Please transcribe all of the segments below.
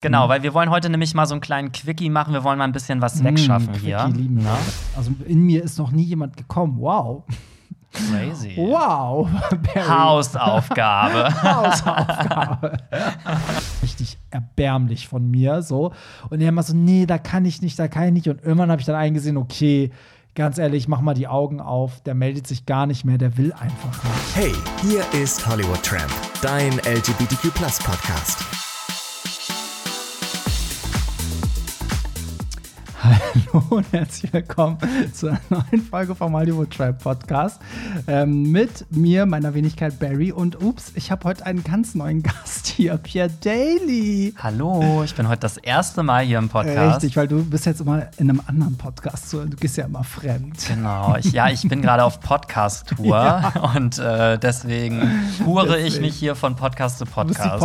Genau, Mhm. weil wir wollen heute nämlich mal so einen kleinen Quickie machen. Wir wollen mal ein bisschen was wegschaffen Mm, hier. Lieben wir. Na? Also in mir ist noch nie jemand gekommen. Wow. Crazy. Wow. Barry. Hausaufgabe. Hausaufgabe. Richtig erbärmlich von mir so. Und er immer so, nee, da kann ich nicht, da kann ich nicht. Und irgendwann habe ich dann eingesehen, okay, ganz ehrlich, mach mal die Augen auf. Der meldet sich gar nicht mehr, der will einfach nicht. Hey, hier ist Hollywood Tramp, dein LGBTQ Podcast. Hallo und herzlich willkommen zu einer neuen Folge vom Hollywood Trap Podcast. Ähm, mit mir, meiner Wenigkeit Barry und ups, ich habe heute einen ganz neuen Gast hier, Pierre Daly. Hallo, ich bin heute das erste Mal hier im Podcast. Richtig, weil du bist jetzt immer in einem anderen Podcast, du gehst ja immer fremd. Genau, ich, ja, ich bin gerade auf Podcast-Tour Ja. und äh, deswegen hure ich mich hier von Podcast zu Du bist die Podcast.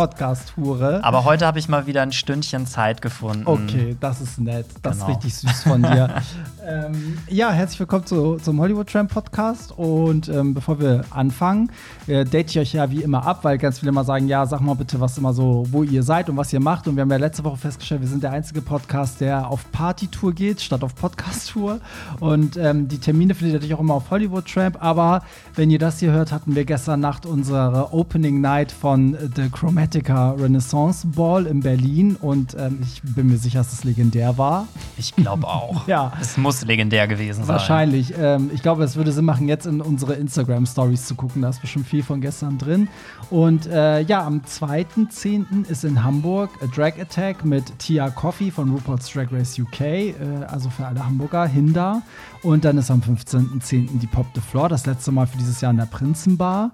Podcast-Hure. Aber heute habe ich mal wieder ein Stündchen Zeit gefunden. Okay, das ist nett. Das Genau. ist richtig süß von dir. ähm, ja, herzlich willkommen zu, zum Hollywood Tramp Podcast. Und ähm, bevor wir anfangen, äh, date ich euch ja wie immer ab, weil ganz viele immer sagen: Ja, sag mal bitte, was immer so, wo ihr seid und was ihr macht. Und wir haben ja letzte Woche festgestellt, wir sind der einzige Podcast, der auf Partytour geht, statt auf Podcast-Tour. Und ähm, die Termine findet ihr natürlich auch immer auf Hollywood Tramp. Aber wenn ihr das hier hört, hatten wir gestern Nacht unsere Opening Night von The Chromatica Renaissance Ball in Berlin. Und ähm, ich bin mir sicher, dass es legendär war. Ich glaube auch. Ja. Es muss legendär gewesen sein. Wahrscheinlich. Ähm, ich glaube, es würde Sinn machen, jetzt in unsere Instagram-Stories zu gucken. Da ist bestimmt viel von gestern drin. Und äh, ja, am 2.10. ist in Hamburg a Drag Attack mit Tia Coffee von RuPaul's Drag Race UK, äh, also für alle Hamburger, Hinda. Und dann ist am 15.10. die Pop the Floor, das letzte Mal für dieses Jahr in der Prinzenbar.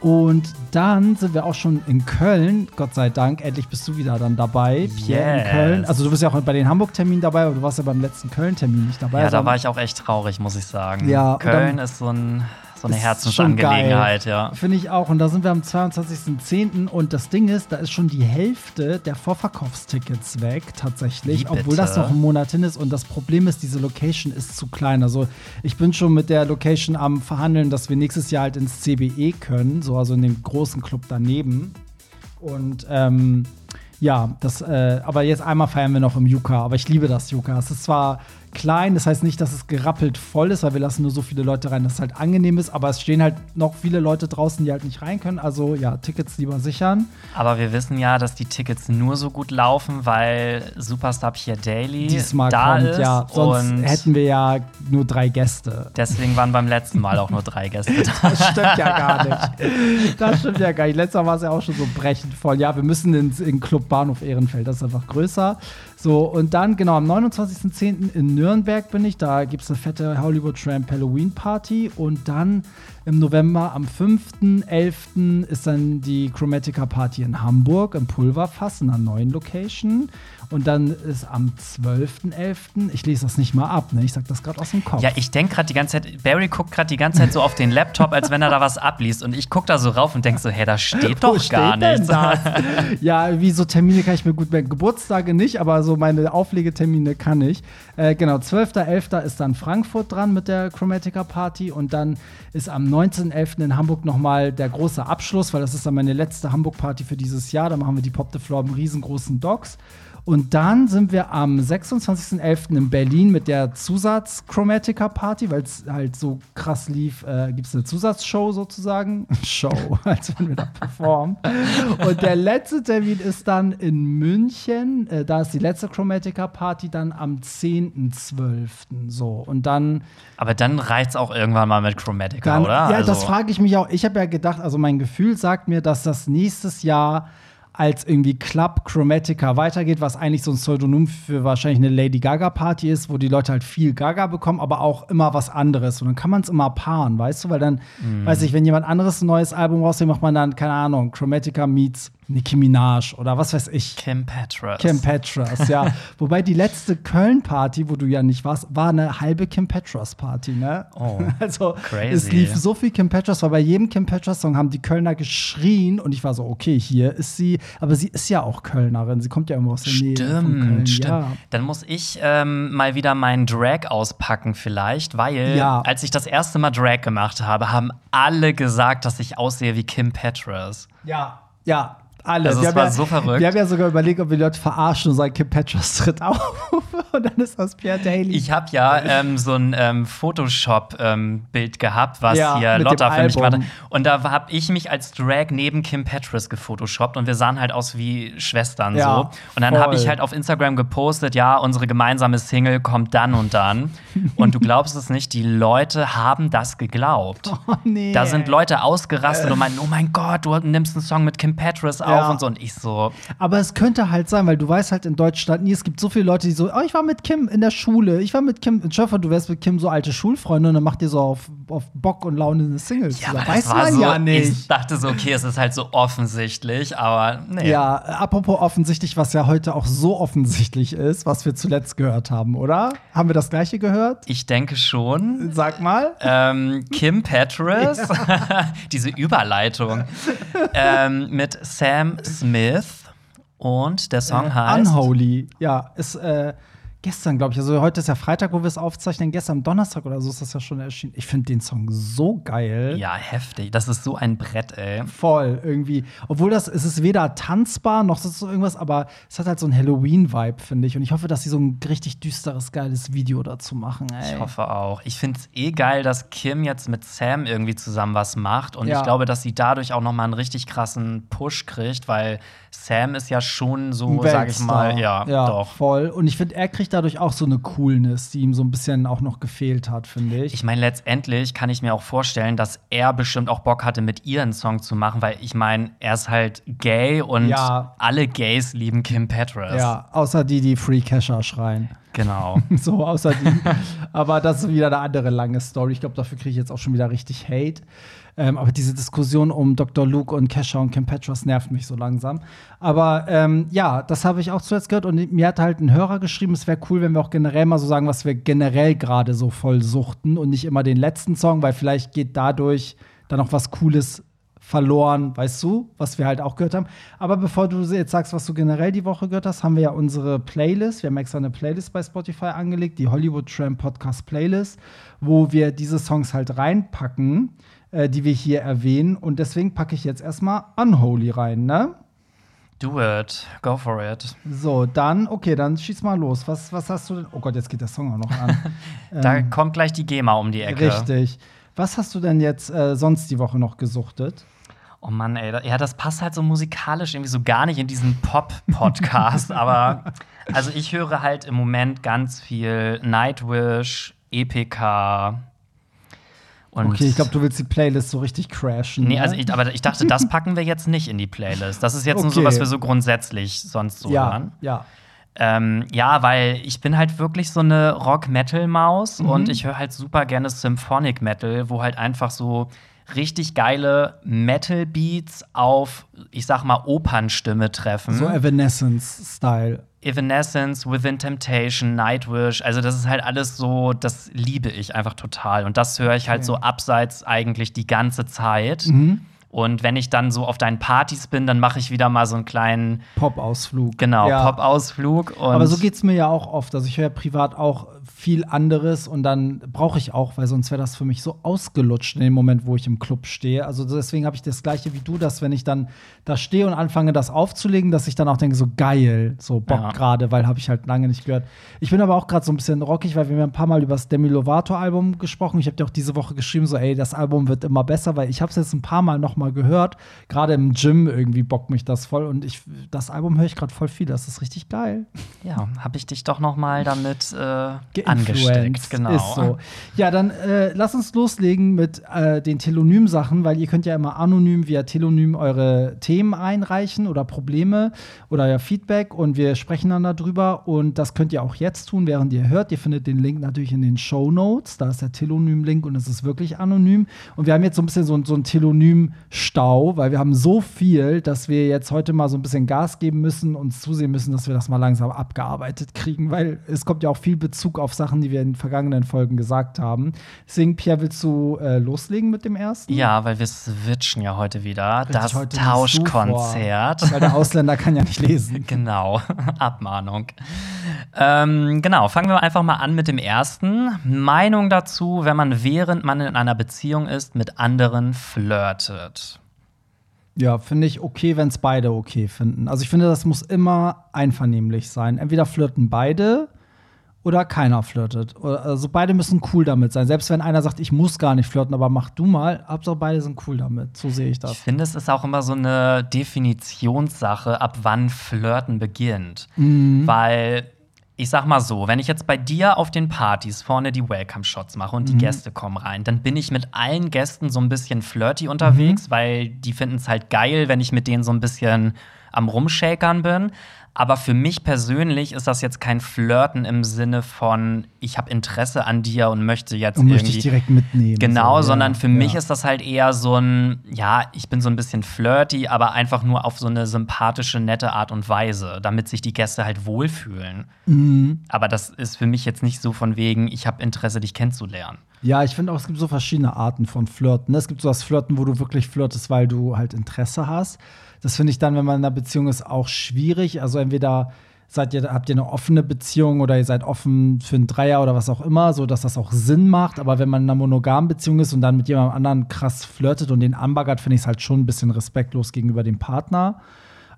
Und dann sind wir auch schon in Köln, Gott sei Dank. Endlich bist du wieder dann dabei, Pierre in Yes. Köln. Also du bist ja auch bei den Hamburg-Terminen dabei, aber du warst ja beim letzten Köln-Termin nicht dabei. Ja, da war ich auch echt traurig, muss ich sagen. Ja, Köln dann- ist so, ein, so eine Herzensangelegenheit, ja. Finde ich auch. Und da sind wir am 22.10. Und das Ding ist, da ist schon die Hälfte der Vorverkaufstickets weg, tatsächlich. Wie obwohl das noch ein Monat hin ist. Und das Problem ist, diese Location ist zu klein. Also, ich bin schon mit der Location am Verhandeln, dass wir nächstes Jahr halt ins CBE können. So, also in dem großen Club daneben. Und, ähm, ja, das, äh, aber jetzt einmal feiern wir noch im Yuka. Aber ich liebe das Yuka. Es ist zwar klein, das heißt nicht, dass es gerappelt voll ist, weil wir lassen nur so viele Leute rein, dass es halt angenehm ist. Aber es stehen halt noch viele Leute draußen, die halt nicht rein können. Also ja, Tickets lieber sichern. Aber wir wissen ja, dass die Tickets nur so gut laufen, weil Superstar Pierre Daly Diesmal da kommt, ist. ja. Sonst hätten wir ja nur drei Gäste. deswegen waren beim letzten Mal auch nur drei Gäste da. Das stimmt ja gar nicht. Das stimmt ja gar nicht. Letztes Mal war es ja auch schon so brechend voll. Ja, wir müssen ins in Club Bahnhof Ehrenfeld. Das ist einfach größer. So, und dann, genau, am 29.10. in Nürnberg bin ich. Da gibt es eine fette Hollywood Tramp Halloween Party. Und dann im November, am 5.11. ist dann die Chromatica Party in Hamburg im Pulverfass in einer neuen Location. Und dann ist am 12.11., ich lese das nicht mal ab, ne? ich sag das gerade aus dem Kopf. Ja, ich denke gerade die ganze Zeit, Barry guckt gerade die ganze Zeit so auf den Laptop, als wenn er da was abliest. Und ich gucke da so rauf und denke so, hey, da steht doch steht gar nichts. ja, wie so Termine kann ich mir gut merken. Geburtstage nicht, aber so meine Auflegetermine kann ich. Äh, genau, 12.11. ist dann Frankfurt dran mit der Chromatica Party und dann ist am 19.11. in Hamburg nochmal der große Abschluss, weil das ist dann meine letzte Hamburg-Party für dieses Jahr. Da machen wir die Pop the Floor im riesengroßen Docks. Und dann sind wir am 26.11. in Berlin mit der Zusatz-Chromatica-Party, weil es halt so krass lief, äh, gibt es eine Zusatzshow sozusagen. Show, als wenn wir da performen. Und der letzte Termin ist dann in München. Äh, da ist die letzte Chromatica-Party dann am 10.12. So. Und dann Aber dann reicht's auch irgendwann mal mit Chromatica, dann, oder? Ja, Also- das frage ich mich auch. Ich habe ja gedacht, also mein Gefühl sagt mir, dass das nächstes Jahr als irgendwie Club Chromatica weitergeht, was eigentlich so ein Pseudonym für wahrscheinlich eine Lady Gaga Party ist, wo die Leute halt viel Gaga bekommen, aber auch immer was anderes. Und dann kann man es immer paaren, weißt du? Weil dann, Mhm. weiß ich, wenn jemand anderes ein neues Album rausbringt, macht man dann, keine Ahnung, Chromatica meets Nicki Minaj oder was weiß ich. Kim Petras. Kim Petras, ja. Wobei die letzte Köln-Party, wo du ja nicht warst, war eine halbe Kim Petras-Party, ne? Oh, also crazy. es lief so viel Kim Petras, weil bei jedem Kim Petras-Song haben die Kölner geschrien und ich war so, okay, hier ist sie, aber sie ist ja auch Kölnerin, sie kommt ja irgendwo aus der Nähe von Köln. Stimmt, stimmt. Ja. Dann muss ich ähm, mal wieder meinen Drag auspacken, vielleicht, weil Ja. als ich das erste Mal Drag gemacht habe, haben alle gesagt, dass ich aussehe wie Kim Petras. ja, ja. Alle. Also wir es haben war ja, so verrückt. Wir haben ja sogar überlegt, ob wir die Leute verarschen und sagen, Kim Petras tritt auf. und dann ist das Pierre Daly. Ich habe ja ähm, so ein ähm, Photoshop-Bild gehabt, was Ja, hier Lotta für mich gemacht hat. Und da habe ich mich als Drag neben Kim Petras gefotoshoppt und wir sahen halt aus wie Schwestern Ja, so. Und dann habe ich halt auf Instagram gepostet, ja, unsere gemeinsame Single kommt dann und dann. und du glaubst es nicht, die Leute haben das geglaubt. oh, nee. Da sind Leute ausgerastet und meinen, oh mein Gott, du nimmst einen Song mit Kim Petras auf Ja. und so. Und ich so, Aber es könnte halt sein, weil du weißt halt in Deutschland nie, es gibt so viele Leute, die so, oh, ich war mit Kim in der Schule, ich war mit Kim, hoffe, du wärst mit Kim so alte Schulfreunde und dann macht ihr so auf, auf Bock und Laune eine Single zusammen. aber das Weiß man so, ja Ich nicht. dachte so, okay, es ist halt so offensichtlich, aber nee. Ja, apropos offensichtlich, was ja heute auch so offensichtlich ist, was wir zuletzt gehört haben, oder? Haben wir das gleiche gehört? Ich denke schon. Sag mal. Ähm, Kim Petras, diese Überleitung, ähm, mit Sam Smith und der Song heißt Unholy. Ja, ist äh, gestern, glaube ich. Also heute ist ja Freitag, wo wir es aufzeichnen. Gestern Donnerstag oder so ist das ja schon erschienen. Ich finde den Song so geil. Ja, heftig. Das ist so ein Brett, ey. Voll, irgendwie. Obwohl das, es ist weder tanzbar noch so irgendwas, aber es hat halt so einen Halloween-Vibe, finde ich. Und ich hoffe, dass sie so ein richtig düsteres, geiles Video dazu machen, ey. Ich hoffe auch. Ich finde es eh geil, dass Kim jetzt mit Sam irgendwie zusammen was macht. Und Ja. ich glaube, dass sie dadurch auch noch mal einen richtig krassen Push kriegt, weil Sam ist ja schon so, sag ich mal, ja, ja doch. voll. Und ich finde, er kriegt dadurch auch so eine Coolness, die ihm so ein bisschen auch noch gefehlt hat, finde ich. Ich meine, letztendlich kann ich mir auch vorstellen, dass er bestimmt auch Bock hatte, mit ihr einen Song zu machen, weil ich meine, er ist halt gay und Ja. alle Gays lieben Kim Petras. ja, außer die, die Free Casher schreien. Genau. So, außer die. aber das ist wieder eine andere lange Story. Ich glaube, dafür kriege ich jetzt auch schon wieder richtig Hate. Ähm, aber diese Diskussion um Dr. Luke und Kesha und Kim Petras nervt mich so langsam. Aber ähm, ja, das habe ich auch zuletzt gehört. Und mir hat halt ein Hörer geschrieben, es wäre cool, wenn wir auch generell mal so sagen, was wir generell gerade so voll suchten und nicht immer den letzten Song, weil vielleicht geht dadurch dann noch was Cooles verloren, weißt du, was wir halt auch gehört haben. Aber bevor du jetzt sagst, was du generell die Woche gehört hast, haben wir ja unsere Playlist. Wir haben extra eine Playlist bei Spotify angelegt, die Hollywood Tram Podcast Playlist, wo wir diese Songs halt reinpacken, äh, die wir hier erwähnen. Und deswegen packe ich jetzt erstmal Unholy rein, ne? Do it. Go for it. So, dann, okay, dann schieß mal los. Was, was hast du denn? Oh Gott, jetzt geht der Song auch noch an. Da kommt gleich die GEMA um die Ecke. Ähm, Richtig. Was hast du denn jetzt äh, sonst die Woche noch gesuchtet? Oh Mann, ey, ja, das passt halt so musikalisch irgendwie so gar nicht in diesen Pop-Podcast. aber also ich höre halt im Moment ganz viel Nightwish, EPK und Okay, ich glaube, du willst die Playlist so richtig crashen. Nee, ne? also ich, aber ich dachte, das packen wir jetzt nicht in die Playlist. Das ist jetzt nur so, Okay. was wir so grundsätzlich sonst so ja, hören. ja. Ähm, ja, weil ich bin halt wirklich so eine Rock-Metal-Maus Mhm. und ich höre halt super gerne Symphonic Metal, wo halt einfach so richtig geile Metal-Beats auf, ich sag mal, Opernstimme treffen. So Evanescence-Style. Evanescence, Within Temptation, Nightwish, also das ist halt alles so, das liebe ich einfach total. Und das höre ich halt Okay. so abseits eigentlich die ganze Zeit. Mhm. Und wenn ich dann so auf deinen Partys bin, dann mache ich wieder mal so einen kleinen, Pop-Ausflug. genau, Ja. Pop-Ausflug. Aber so geht's mir ja auch oft. Also ich höre privat auch viel anderes und dann brauche ich auch, weil sonst wäre das für mich so ausgelutscht in dem Moment, wo ich im Club stehe. Also deswegen habe ich das gleiche wie du, dass wenn ich dann da stehe und anfange, das aufzulegen, dass ich dann auch denke, so geil, so Bock Ja. gerade, weil habe ich halt lange nicht gehört. Ich bin aber auch gerade so ein bisschen rockig, weil wir haben ein paar Mal über das Demi Lovato-Album gesprochen. Ich habe dir auch diese Woche geschrieben, so ey, das Album wird immer besser, weil ich habe es jetzt ein paar Mal noch mal gehört. Gerade im Gym irgendwie bockt mich das voll und ich, das Album höre ich gerade voll viel. Das ist richtig geil. ja, habe ich dich doch noch mal damit äh. Angesteckt. Genau. Ist so. Ja, dann äh, lass uns loslegen mit äh, den Telonym-Sachen, weil ihr könnt ja immer anonym via Telonym eure Themen einreichen oder Probleme oder euer Feedback und wir sprechen dann darüber und das könnt ihr auch jetzt tun, während ihr hört. Ihr findet den Link natürlich in den Show Notes. Da ist der Telonym-Link und es ist wirklich anonym. Und wir haben jetzt so ein bisschen so, so einen Telonym-Stau, weil wir haben so viel, dass wir jetzt heute mal so ein bisschen Gas geben müssen und zusehen müssen, dass wir das mal langsam abgearbeitet kriegen, weil es kommt ja auch viel Bezug auf Sachen, die wir in vergangenen Folgen gesagt haben. Deswegen, Pierre, willst du äh, loslegen mit dem ersten? Ja, weil wir switchen ja heute wieder. Richtig, das heute Tauschkonzert. Weil der Ausländer kann ja nicht lesen. Genau, Abmahnung. Ähm, genau, fangen wir einfach mal an mit dem ersten. Meinung dazu, wenn man während man in einer Beziehung ist, mit anderen flirtet. Ja, finde ich okay, wenn es beide okay finden. Also ich finde, das muss immer einvernehmlich sein. Entweder flirten beide oder keiner flirtet. Also beide müssen cool damit sein. Selbst wenn einer sagt, ich muss gar nicht flirten, aber mach du mal, Hauptsache beide sind cool damit. So sehe ich das. Ich finde, es ist auch immer so eine Definitionssache, ab wann Flirten beginnt. Mhm. Weil ich sag mal so, wenn ich jetzt bei dir auf den Partys vorne die Welcome-Shots mache und die Mhm. Gäste kommen rein, dann bin ich mit allen Gästen so ein bisschen flirty unterwegs, Mhm. weil die finden es halt geil, wenn ich mit denen so ein bisschen am Rumshakern bin. Aber für mich persönlich ist das jetzt kein Flirten im Sinne von, ich habe Interesse an dir und möchte jetzt Und möchte ich direkt mitnehmen. Genau, so, sondern ja, für mich ja. ist das halt eher so ein, ja, ich bin so ein bisschen flirty, aber einfach nur auf so eine sympathische, nette Art und Weise, damit sich die Gäste halt wohlfühlen. Mhm. Aber das ist für mich jetzt nicht so von wegen, ich habe Interesse, dich kennenzulernen. Ja, ich finde auch, es gibt so verschiedene Arten von Flirten. Es gibt so das Flirten, wo du wirklich flirtest, weil du halt Interesse hast. Das finde ich dann, wenn man in einer Beziehung ist, auch schwierig. Also entweder seid ihr, habt ihr eine offene Beziehung oder ihr seid offen für einen Dreier oder was auch immer, so dass das auch Sinn macht. Aber wenn man in einer monogamen Beziehung ist und dann mit jemandem anderen krass flirtet und den anbaggert, finde ich es halt schon ein bisschen respektlos gegenüber dem Partner.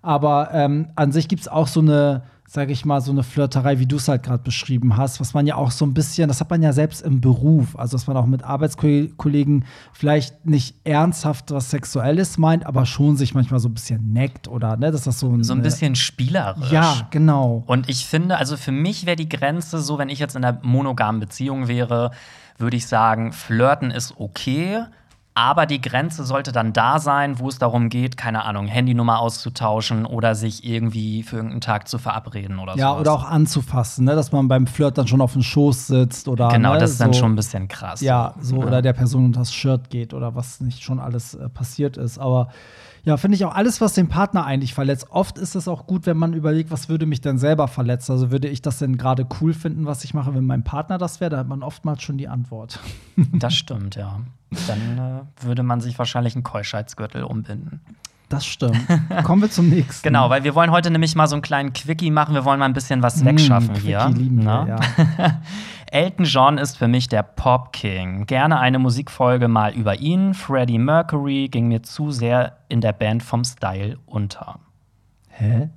Aber ähm, an sich gibt es auch so eine, sage ich mal, so eine Flirterei, wie du es halt gerade beschrieben hast, was man ja auch so ein bisschen, das hat man ja selbst im Beruf, also dass man auch mit Arbeitskollegen vielleicht nicht ernsthaft was Sexuelles meint, aber schon sich manchmal so ein bisschen neckt oder, ne, dass das so ein, So ein bisschen spielerisch. Ja, genau. Und ich finde, also für mich wäre die Grenze so, wenn ich jetzt in einer monogamen Beziehung wäre, würde ich sagen, flirten ist okay. Aber die Grenze sollte dann da sein, wo es darum geht, keine Ahnung, Handynummer auszutauschen oder sich irgendwie für irgendeinen Tag zu verabreden oder so. Ja, oder auch anzufassen, ne, dass man beim Flirt dann schon auf dem Schoß sitzt oder Genau, ne, das ist dann so. schon ein bisschen krass. Ja, so Ja. oder der Person unter das Shirt geht oder was nicht schon alles äh, passiert ist. Aber ja, finde ich auch alles, was den Partner eigentlich verletzt. Oft ist es auch gut, wenn man überlegt, was würde mich denn selber verletzen? Also würde ich das denn gerade cool finden, was ich mache, wenn mein Partner das wäre? Da hat man oftmals schon die Antwort. Das stimmt, ja. Dann äh, würde man sich wahrscheinlich einen Keuschheitsgürtel umbinden. Das stimmt. Kommen wir zum nächsten. Genau, weil wir wollen heute nämlich mal so einen kleinen Quickie machen. Wir wollen mal ein bisschen was wegschaffen Mm, hier. Lieben wir, ne? ja. Elton John ist für mich der Pop King. Gerne eine Musikfolge mal über ihn. Freddie Mercury ging mir zu sehr in der Band vom Style unter. Hä?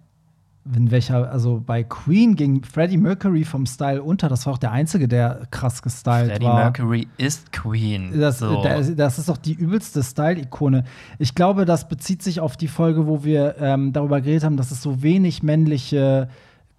In welcher, also bei Queen ging Freddie Mercury vom Style unter. Das war auch der Einzige, der krass gestylt Freddie war. Mercury ist Queen. Das, so. das, das ist doch die übelste Style-Ikone. Ich glaube, das bezieht sich auf die Folge, wo wir ähm, darüber geredet haben, dass es so wenig männliche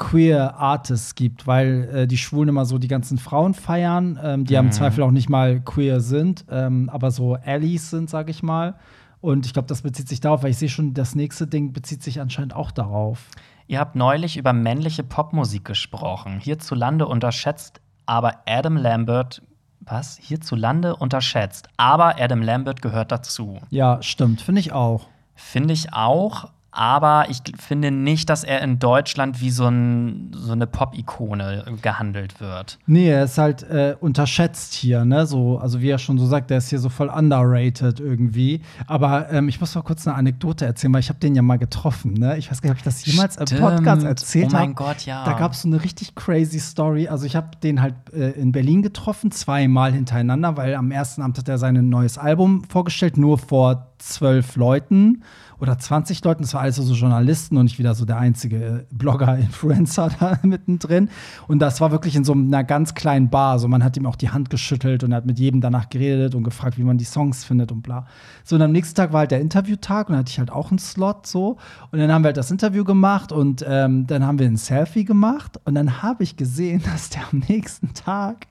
queer Artists gibt, weil äh, die Schwulen immer so die ganzen Frauen feiern, ähm, die ja Mhm. im Zweifel auch nicht mal queer sind, ähm, aber so Allies sind, sag ich mal. Und ich glaube, das bezieht sich darauf, weil ich sehe schon, das nächste Ding bezieht sich anscheinend auch darauf. Ihr habt neulich über männliche Popmusik gesprochen. Hierzulande unterschätzt aber Adam Lambert. Was? Hierzulande unterschätzt. Aber Adam Lambert gehört dazu. Ja, stimmt, finde ich auch. Finde ich auch. Aber ich finde nicht, dass er in Deutschland wie so, ein, so eine Pop-Ikone gehandelt wird. Nee, er ist halt äh, unterschätzt hier, ne? So, also wie er schon so sagt, der ist hier so voll underrated irgendwie. Aber ähm, ich muss mal kurz eine Anekdote erzählen, weil ich habe den ja mal getroffen, ne? Ich weiß gar nicht, ob ich das jemals im Stimmt. Podcast erzählt Oh habe. mein Gott, ja. Da gab es so eine richtig crazy Story. Also ich habe den halt äh, in Berlin getroffen, zweimal hintereinander, weil am ersten Abend hat er sein neues Album vorgestellt, nur vor zwölf Leuten oder 20 Leuten. Das war alles so Journalisten und ich wieder so der einzige äh, Blogger, Influencer da mittendrin. Und das war wirklich in so einer ganz kleinen Bar. So man hat ihm auch die Hand geschüttelt und hat mit jedem danach geredet und gefragt, wie man die Songs findet und bla. So und am nächsten Tag war halt der Interviewtag und dann hatte ich halt auch einen Slot so. Und dann haben wir halt das Interview gemacht und ähm, dann haben wir ein Selfie gemacht und dann habe ich gesehen, dass der am nächsten Tag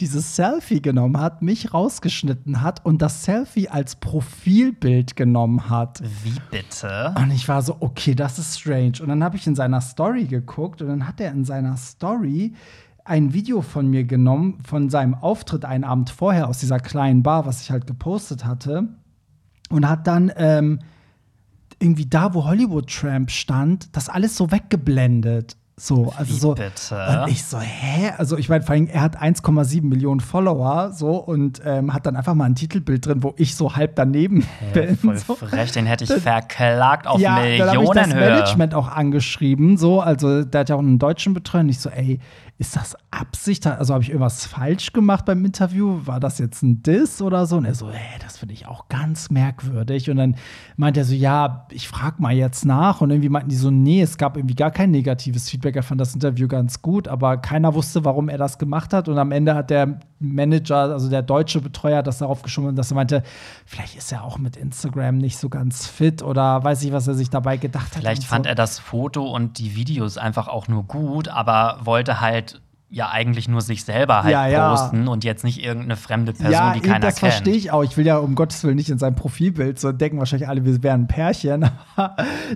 dieses Selfie genommen hat, mich rausgeschnitten hat und das Selfie als Profilbild genommen hat. Wie bitte? Und ich war so, okay, das ist strange. Und dann habe ich in seiner Story geguckt und dann hat er in seiner Story ein Video von mir genommen, von seinem Auftritt einen Abend vorher aus dieser kleinen Bar, was ich halt gepostet hatte. Und hat dann ähm, irgendwie da, wo Hollywood Tramp stand, das alles so weggeblendet. So, also Wie so. bitte? Und ich so, hä? Also ich meine, vor allem, er hat 1,7 Millionen Follower so und ähm, hat dann einfach mal ein Titelbild drin, wo ich so halb daneben bin. Voll so. frech, den hätte ich verklagt auf ja, dann habe ich das Millionenhöhe. Management auch angeschrieben, so, also der hat ja auch einen deutschen Betreuer und ich so, ey, ist das Absicht? Also habe ich irgendwas falsch gemacht beim Interview? War das jetzt ein Diss oder so? Und er so, ey, das finde ich auch ganz merkwürdig. Und dann meint er so, ja, ich frage mal jetzt nach. Und irgendwie meinten die so, nee, es gab irgendwie gar kein negatives Feedback. Er fand das Interview ganz gut, aber keiner wusste, warum er das gemacht hat. Und am Ende hat der Manager, also der deutsche Betreuer, das darauf geschoben, dass er meinte, vielleicht ist er auch mit Instagram nicht so ganz fit oder weiß ich, was er sich dabei gedacht hat. Vielleicht fand so. er das Foto und die Videos einfach auch nur gut, aber wollte halt ja eigentlich nur sich selber halt Ja, ja. posten und jetzt nicht irgendeine fremde Person, ja, die keiner das kennt. verstehe ich auch. Ich will ja um Gottes Willen nicht in seinem Profilbild so denken wahrscheinlich alle, wir wären ein Pärchen.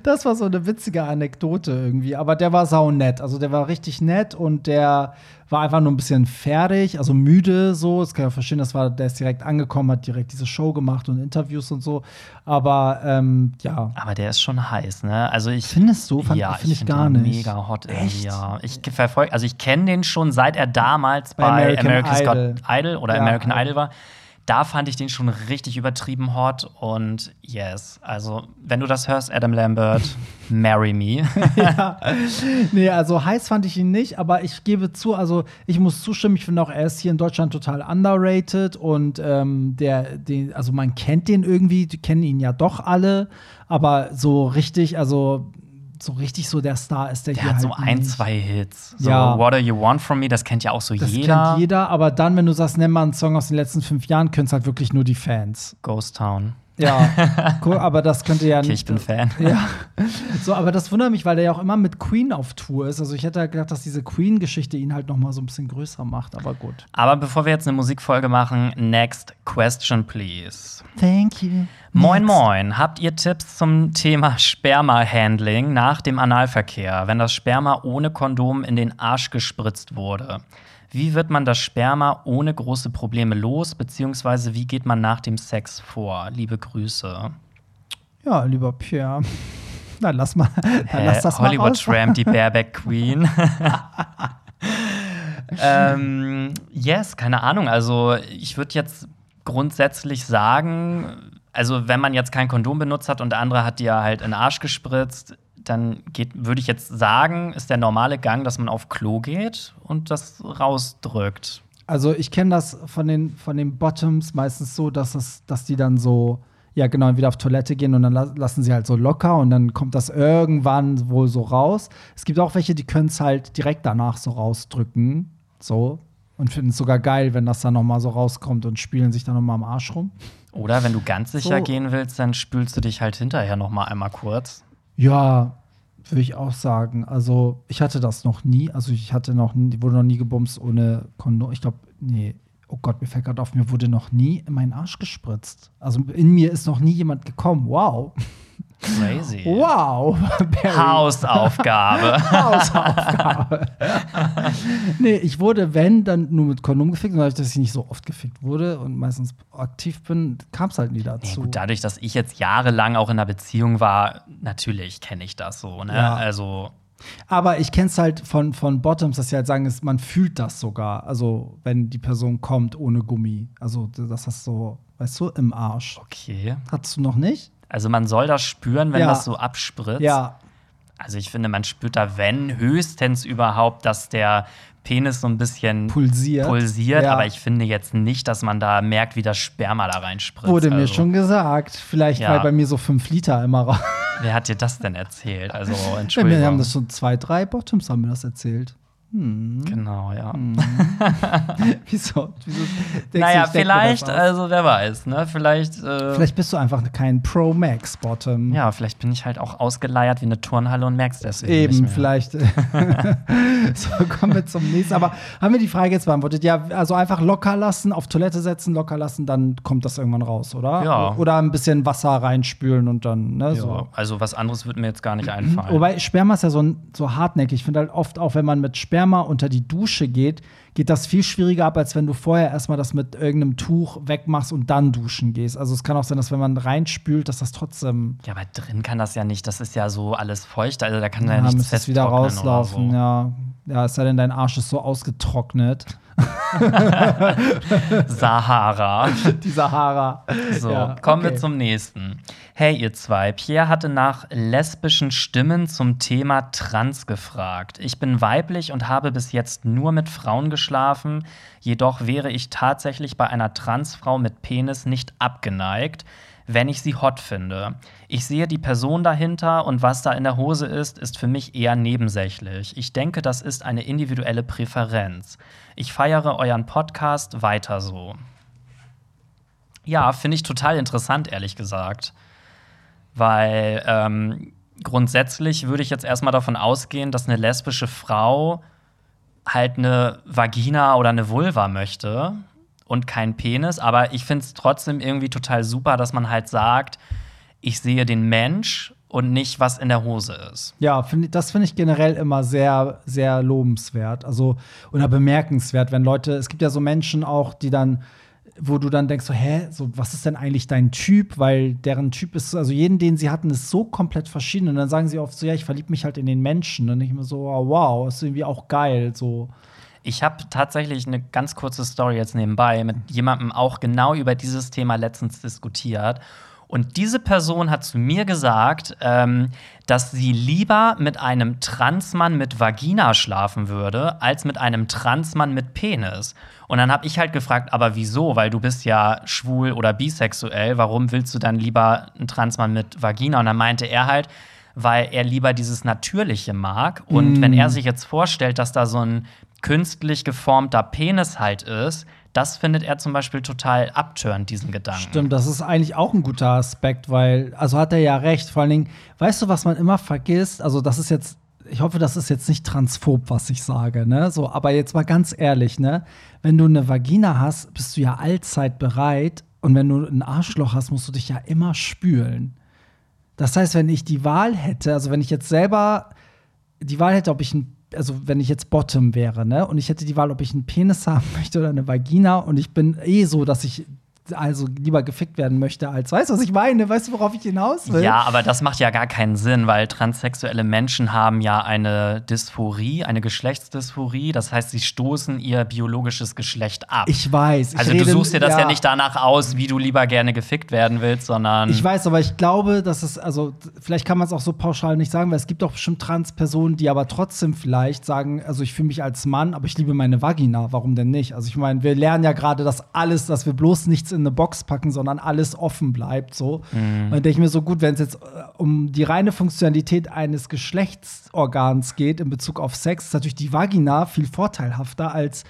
Das war so eine witzige Anekdote irgendwie. Aber der war sau nett. Also der war richtig nett und der war einfach nur ein bisschen fertig, also müde so. Das kann ich auch verstehen, das war, der ist direkt angekommen, hat direkt diese Show gemacht und Interviews und so. Aber ähm, ja. Aber der ist schon heiß, ne? Also ich Findest du? Fand- ja, find ich find gar den nicht. Mega hot Echt? ja. Ich verfolge, also ich kenne den schon seit er damals Bei bei, American America's Idol. Got Idol oder Ja. American Idol war. Da fand ich den schon richtig übertrieben hot und yes, also wenn du das hörst, Adam Lambert, marry me. Nee, also heiß fand ich ihn nicht, aber ich gebe zu, also ich muss zustimmen, ich finde auch, er ist hier in Deutschland total underrated und ähm, der, den, also man kennt den irgendwie, die kennen ihn ja doch alle, aber so richtig, also so richtig so der Star ist der, Der hier hat so halt ein, nicht. zwei Hits. So Ja. What Do You Want From Me, das kennt ja auch so Das jeder. kennt jeder, aber dann, wenn du sagst, nenn mal einen Song aus den letzten fünf Jahren, können es halt wirklich nur die Fans. Ghost Town. Ja, cool, aber das könnte ja Okay, nicht. ich bin Fan. Ja, so, aber das wundert mich, weil der ja auch immer mit Queen auf Tour ist. Also ich hätte halt gedacht, dass diese Queen-Geschichte ihn halt noch mal so ein bisschen größer macht, aber gut. Aber bevor wir jetzt eine Musikfolge machen, next question, please. Thank you. Moin, moin. Habt ihr Tipps zum Thema Sperma-Handling nach dem Analverkehr, wenn das Sperma ohne Kondom in den Arsch gespritzt wurde? Wie wird man das Sperma ohne große Probleme los, beziehungsweise wie geht man nach dem Sex vor? Liebe Grüße. Ja, lieber Pierre. Dann lass mal, dann lass das mal Hollywood raus. Tramp, die Bareback Queen. ähm, yes, keine Ahnung. Also ich würde jetzt grundsätzlich sagen, also wenn man jetzt kein Kondom benutzt hat und der andere hat dir halt in den Arsch gespritzt, dann würde ich jetzt sagen, ist der normale Gang, dass man auf Klo geht und das rausdrückt. Also ich kenne das von den, von den Bottoms meistens so, dass, es, dass die dann so, ja genau, wieder auf Toilette gehen und dann la lassen sie halt so locker und dann kommt das irgendwann wohl so raus. Es gibt auch welche, die können es halt direkt danach so rausdrücken, so. Und finden es sogar geil, wenn das dann noch mal so rauskommt und spielen sich dann noch mal am Arsch rum. Oder wenn du ganz sicher So. gehen willst, dann spülst du dich halt hinterher noch mal einmal kurz. Ja, würde ich auch sagen. Also, ich hatte das noch nie. Also, ich hatte noch nie, wurde noch nie gebumst ohne Kondom. Ich glaube, nee. Oh Gott, mir fällt gerade auf, mir wurde noch nie in meinen Arsch gespritzt. Also, in mir ist noch nie jemand gekommen. Wow. Crazy. Wow. Barry. Hausaufgabe. Hausaufgabe. nee, ich wurde, wenn, dann nur mit Kondom gefickt. Und dadurch, dass ich nicht so oft gefickt wurde und meistens aktiv bin, kam es halt nie Nee, dazu. gut, dadurch, dass ich jetzt jahrelang auch in einer Beziehung war, natürlich kenne ich das so. Ne? Ja. Also, Aber ich kenne es halt von, von Bottoms, dass sie halt sagen, ist, man fühlt das sogar. Also, wenn die Person kommt ohne Gummi. Also, das ist so, weißt du, im Arsch. okay. Hattest du noch nicht? Also, man soll das spüren, wenn Ja. das so abspritzt. Ja. Also, ich finde, man spürt da, wenn, höchstens überhaupt, dass der Penis so ein bisschen Pulsiert. pulsiert. Ja. Aber ich finde jetzt nicht, dass man da merkt, wie das Sperma da reinspritzt. Wurde mir also, schon gesagt. Vielleicht, Ja. weil bei mir so fünf Liter immer raus. Wer hat dir das denn erzählt? Also, Wir Entschuldigung. haben das schon zwei, drei Bottoms haben mir das erzählt. Hm. Genau, ja. Wieso? Wieso du, Naja, mir vielleicht, also wer weiß, ne? Vielleicht. Äh, Vielleicht bist du einfach kein Pro Max Bottom. Ja, vielleicht bin ich halt auch ausgeleiert wie eine Turnhalle und merkst deswegen. Eben, vielleicht. so, kommen wir zum nächsten. Aber haben wir die Frage jetzt beantwortet? Ja, also einfach locker lassen, auf Toilette setzen, locker lassen, dann kommt das irgendwann raus, oder? Ja. Oder ein bisschen Wasser reinspülen und dann, ne, Ja, so. also was anderes wird mir jetzt gar nicht einfallen. Wobei Sperma ist ja so, so hartnäckig. Ich finde halt oft auch, wenn man mit Sperma Sperma unter die Dusche geht, geht das viel schwieriger ab, als wenn du vorher erstmal das mit irgendeinem Tuch wegmachst und dann duschen gehst. Also es kann auch sein, dass wenn man reinspült, dass das trotzdem. Ja, aber drin kann das ja nicht. Das ist ja so alles feucht. Also da kann ja, Ja, nichts müsste es wieder rauslaufen, so. ja. Ja, es sei denn, dein Arsch ist so ausgetrocknet. Sahara. Die Sahara. So, Ja, kommen okay. wir zum nächsten. Hey, ihr zwei. Pierre hatte nach lesbischen Stimmen zum Thema Trans gefragt. Ich bin weiblich und habe bis jetzt nur mit Frauen geschlafen. Jedoch wäre ich tatsächlich bei einer Transfrau mit Penis nicht abgeneigt, wenn ich sie hot finde. Ich sehe die Person dahinter und was da in der Hose ist, ist für mich eher nebensächlich. Ich denke, das ist eine individuelle Präferenz. Ich feiere euren Podcast weiter so. Ja, finde ich total interessant, ehrlich gesagt. Weil ähm, grundsätzlich würde ich jetzt erstmal davon ausgehen, dass eine lesbische Frau halt eine Vagina oder eine Vulva möchte und kein Penis. Aber ich finde es trotzdem irgendwie total super, dass man halt sagt, ich sehe den Mensch und nicht, was in der Hose ist. Ja, find, das finde ich generell immer sehr, sehr lobenswert. Also, oder bemerkenswert, wenn Leute, es gibt ja so Menschen auch, die dann, wo du dann denkst, so, hä, so, was ist denn eigentlich dein Typ? Weil deren Typ ist, also jeden, den sie hatten, ist so komplett verschieden. Und dann sagen sie oft so, ja, ich verliebe mich halt in den Menschen. Und ich mir so, oh, wow, ist irgendwie auch geil. So. Ich habe tatsächlich eine ganz kurze Story jetzt nebenbei mit jemandem auch genau über dieses Thema letztens diskutiert. Und diese Person hat zu mir gesagt, ähm, dass sie lieber mit einem Transmann mit Vagina schlafen würde, als mit einem Transmann mit Penis. Und dann habe ich halt gefragt, aber wieso? Weil du bist ja schwul oder bisexuell. Warum willst du dann lieber einen Transmann mit Vagina? Und dann meinte er halt, weil er lieber dieses Natürliche mag. Und wenn er sich jetzt vorstellt, dass da so ein künstlich geformter Penis halt ist, das findet er zum Beispiel total abtörend, diesen Gedanken. Stimmt, das ist eigentlich auch ein guter Aspekt, weil, also hat er ja recht. Vor allen Dingen, weißt du, was man immer vergisst? Also, das ist jetzt, ich hoffe, das ist jetzt nicht transphob, was ich sage, ne? So, aber jetzt mal ganz ehrlich, ne? Wenn du eine Vagina hast, bist du ja allzeit bereit. Und wenn du ein Arschloch hast, musst du dich ja immer spülen. Das heißt, wenn ich die Wahl hätte, also wenn ich jetzt selber die Wahl hätte, ob ich ein, also wenn ich jetzt Bottom wäre, ne, und ich hätte die Wahl, ob ich einen Penis haben möchte oder eine Vagina, und ich bin eh so, dass ich also lieber gefickt werden möchte, als weißt du, was ich meine? Weißt du, worauf ich hinaus will? Ja, aber das macht ja gar keinen Sinn, weil transsexuelle Menschen haben ja eine Dysphorie, eine Geschlechtsdysphorie. Das heißt, sie stoßen ihr biologisches Geschlecht ab. Ich weiß. Ich also du rede- suchst dir das ja. nicht danach aus, wie du lieber gerne gefickt werden willst, sondern Ich weiß, aber ich glaube, dass es, also vielleicht kann man es auch so pauschal nicht sagen, weil es gibt auch bestimmt Trans-Personen, die aber trotzdem vielleicht sagen, also ich fühle mich als Mann, aber ich liebe meine Vagina. Warum denn nicht? Also ich meine, wir lernen ja gerade, dass alles, dass wir bloß nichts in eine Box packen, sondern alles offen bleibt. So. Mhm. Und dann denke ich mir so gut, wenn es jetzt äh, um die reine Funktionalität eines Geschlechtsorgans geht in Bezug auf Sex, ist natürlich die Vagina viel vorteilhafter als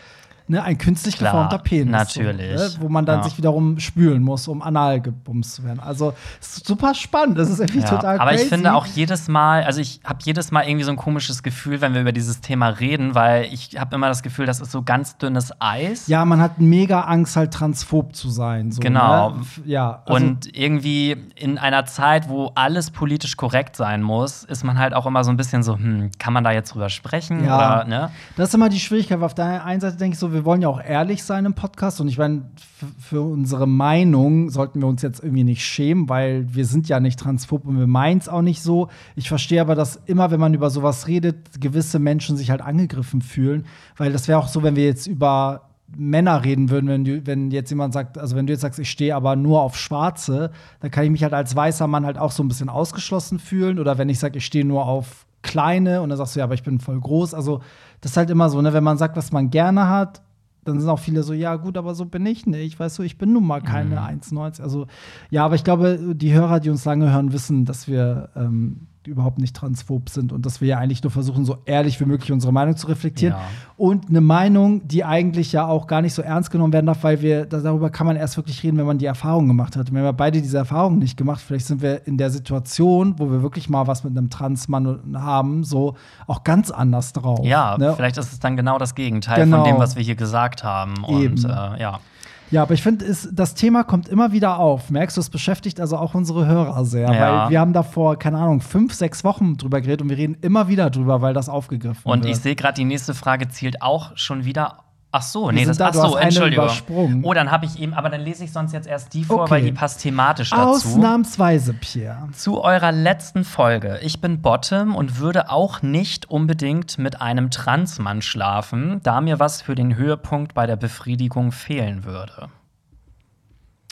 ne, ein künstlich Klar, geformter Penis. natürlich. So, ne, wo man dann Ja. sich wiederum spülen muss, um anal gebumst zu werden. Also super spannend. Das ist irgendwie Ja, total aber crazy. ich finde auch jedes Mal, also ich habe jedes Mal irgendwie so ein komisches Gefühl, wenn wir über dieses Thema reden, weil ich habe immer das Gefühl, das ist so ganz dünnes Eis. Ja, man hat mega Angst, halt transphob zu sein. So, Genau. Ne? Ja. Also, Und irgendwie in einer Zeit, wo alles politisch korrekt sein muss, ist man halt auch immer so ein bisschen so, hm, kann man da jetzt drüber sprechen? Ja. Oder, ne? Das ist immer die Schwierigkeit, weil auf der einen Seite denke ich so, wir wollen ja auch ehrlich sein im Podcast und ich meine, für unsere Meinung sollten wir uns jetzt irgendwie nicht schämen, weil wir sind ja nicht transphob und wir meinen es auch nicht so. Ich verstehe aber, dass immer, wenn man über sowas redet, gewisse Menschen sich halt angegriffen fühlen, weil das wäre auch so, wenn wir jetzt über Männer reden würden, wenn, du, wenn jetzt jemand sagt, also wenn du jetzt sagst, ich stehe aber nur auf Schwarze, dann kann ich mich halt als weißer Mann halt auch so ein bisschen ausgeschlossen fühlen. Oder wenn ich sage, ich stehe nur auf Kleine und dann sagst du, ja, aber ich bin voll groß. Also, das ist halt immer so, ne, wenn man sagt, was man gerne hat, dann sind auch viele so, ja, gut, aber so bin ich nicht. Weißt du, ich bin nun mal keine 1,90. Also, ja, aber ich glaube, die Hörer, die uns lange hören, wissen, dass wir ähm, überhaupt nicht transphob sind und dass wir ja eigentlich nur versuchen, so ehrlich wie möglich unsere Meinung zu reflektieren. Ja. Und eine Meinung, die eigentlich ja auch gar nicht so ernst genommen werden darf, weil wir, da- darüber kann man erst wirklich reden, wenn man die Erfahrung gemacht hat. Und wir beide diese Erfahrung nicht gemacht. Vielleicht sind wir in der Situation, wo wir wirklich mal was mit einem Transmann haben, so auch ganz anders drauf. Ja, ne? vielleicht ist es dann genau das Gegenteil Genau. von dem, was wir hier gesagt haben. Und äh, ja. Ja, aber ich finde, das Thema kommt immer wieder auf. Merkst du, es beschäftigt also auch unsere Hörer sehr. Ja. Weil wir haben da vor, keine Ahnung, fünf, sechs Wochen drüber geredet und wir reden immer wieder drüber, weil das aufgegriffen Und wird. ich sehe gerade, die nächste Frage zielt auch schon wieder. Ach so, nee, das da, ach so, Entschuldigung. Oh, dann habe ich eben, aber dann lese ich sonst jetzt erst die vor, Okay. weil die passt thematisch dazu. Ausnahmsweise, Pierre. Zu eurer letzten Folge. Ich bin Bottom und würde auch nicht unbedingt mit einem Transmann schlafen, da mir was für den Höhepunkt bei der Befriedigung fehlen würde.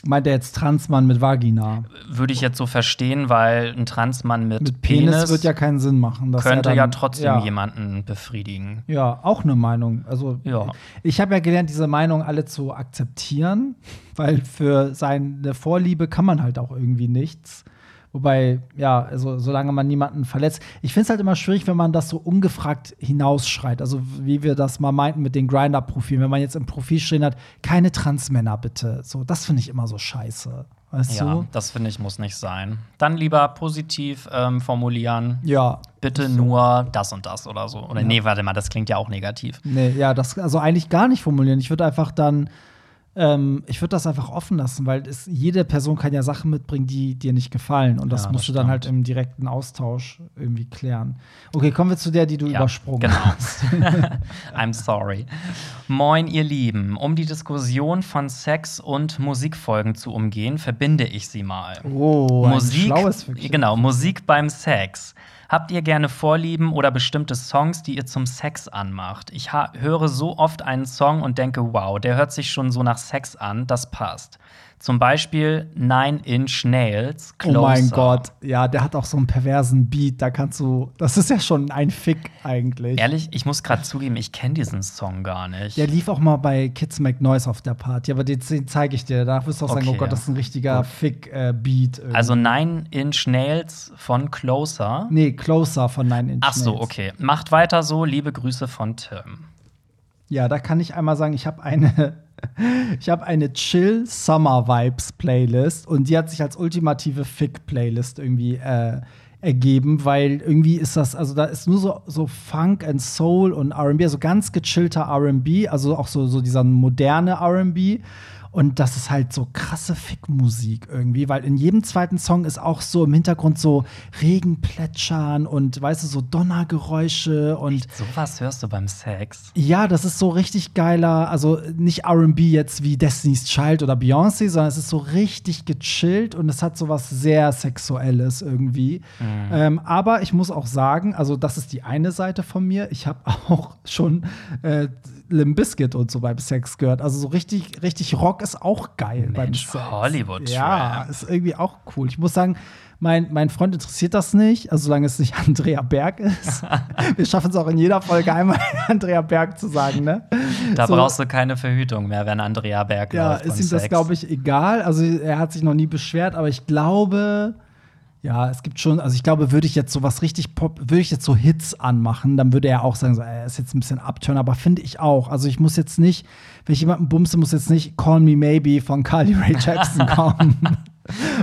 Meint er jetzt Transmann mit Vagina? Würde ich jetzt so verstehen, weil ein Transmann mit, Mit Penis, wird ja keinen Sinn machen. könnte dann, ja trotzdem ja. jemanden befriedigen. Ja, auch eine Meinung. Also Ja. ich habe ja gelernt, diese Meinung alle zu akzeptieren, weil für seine Vorliebe kann man halt auch irgendwie nichts. Wobei, ja, also solange man niemanden verletzt. Ich finde es halt immer schwierig, wenn man das so ungefragt hinausschreit. Also wie wir das mal meinten mit den Grinder-Profilen. Wenn man jetzt im Profil stehen hat, keine Transmänner bitte. So, das finde ich immer so scheiße. Weißt Ja, du? das finde ich muss nicht sein. Dann lieber positiv ähm, formulieren. Ja. Bitte nur das und das oder so. Oder nee, warte mal, das klingt ja auch negativ. Nee, ja, das also eigentlich gar nicht formulieren. Ich würde einfach dann, ähm, ich würde das einfach offen lassen, weil es, jede Person kann ja Sachen mitbringen, die dir nicht gefallen. Und das Ja, musst das du dann halt im direkten Austausch irgendwie klären. Okay, kommen wir zu der, die du Ja, übersprungen genau. hast. I'm sorry. Moin, ihr Lieben. Um die Diskussion von Sex und Musikfolgen zu umgehen, verbinde ich sie mal. Oh, ein Musik, schlaues Füchschen. genau, Musik beim Sex. Habt ihr gerne Vorlieben oder bestimmte Songs, die ihr zum Sex anmacht? Ich höre so oft einen Song und denke, wow, der hört sich schon so nach Sex an, das passt. Zum Beispiel Nine Inch Nails, Oh mein Closer. Gott, ja, der hat auch so einen perversen Beat, da kannst du, das ist ja schon ein Fick eigentlich. Ehrlich, ich muss gerade zugeben, ich kenne diesen Song gar nicht. Der lief auch mal bei Kids Make Noise auf der Party, aber den, zeige ich dir. Da wirst du auch sagen, Okay. oh Gott, das ist ein richtiger Fick-Beat. Also Nine Inch Nails von Closer. nee, Closer von Nine Inch Ach so, Nails. okay. Macht weiter so. Liebe Grüße von Tim. Ja, da kann ich einmal sagen, ich habe eine, ich habe eine Chill Summer Vibes Playlist und die hat sich als ultimative Fick Playlist irgendwie äh, ergeben, weil irgendwie ist das, also da ist nur so, so Funk and Soul und R&B, also ganz gechillter R&B, also auch so, so dieser moderne R&B. Und das ist halt so krasse Fickmusik irgendwie, weil in jedem zweiten Song ist auch so im Hintergrund so Regen plätschern und weißt du, so Donnergeräusche und Sowas hörst du beim Sex? ja, das ist so richtig geiler, also nicht RB jetzt wie Destiny's Child oder Beyoncé, sondern es ist so richtig gechillt und es hat so was sehr Sexuelles irgendwie. Ähm, aber ich muss auch sagen, also das ist die eine Seite von mir. Ich habe auch schon äh, Limp Bizkit und so beim Sex gehört. Also so richtig, richtig Rock ist auch geil beim Mensch, Sex. Hollywood Ja, ist irgendwie auch cool. Ich muss sagen, mein, mein Freund interessiert das nicht, also solange es nicht Andrea Berg ist. Wir schaffen es auch in jeder Folge einmal Andrea Berg zu sagen, ne? Da So. brauchst du keine Verhütung mehr, wenn Andrea Berg Ja, läuft. ist beim ihm das, Sex. glaube ich, egal. Also er hat sich noch nie beschwert, aber ich glaube, ja, es gibt schon, also ich glaube, würde ich jetzt so was richtig Pop, würde ich jetzt so Hits anmachen, dann würde er auch sagen, so, er ist jetzt ein bisschen abturn, aber finde ich auch. Also ich muss jetzt nicht, wenn ich jemanden bumse, muss jetzt nicht Call Me Maybe von Carly Rae Jepsen kommen.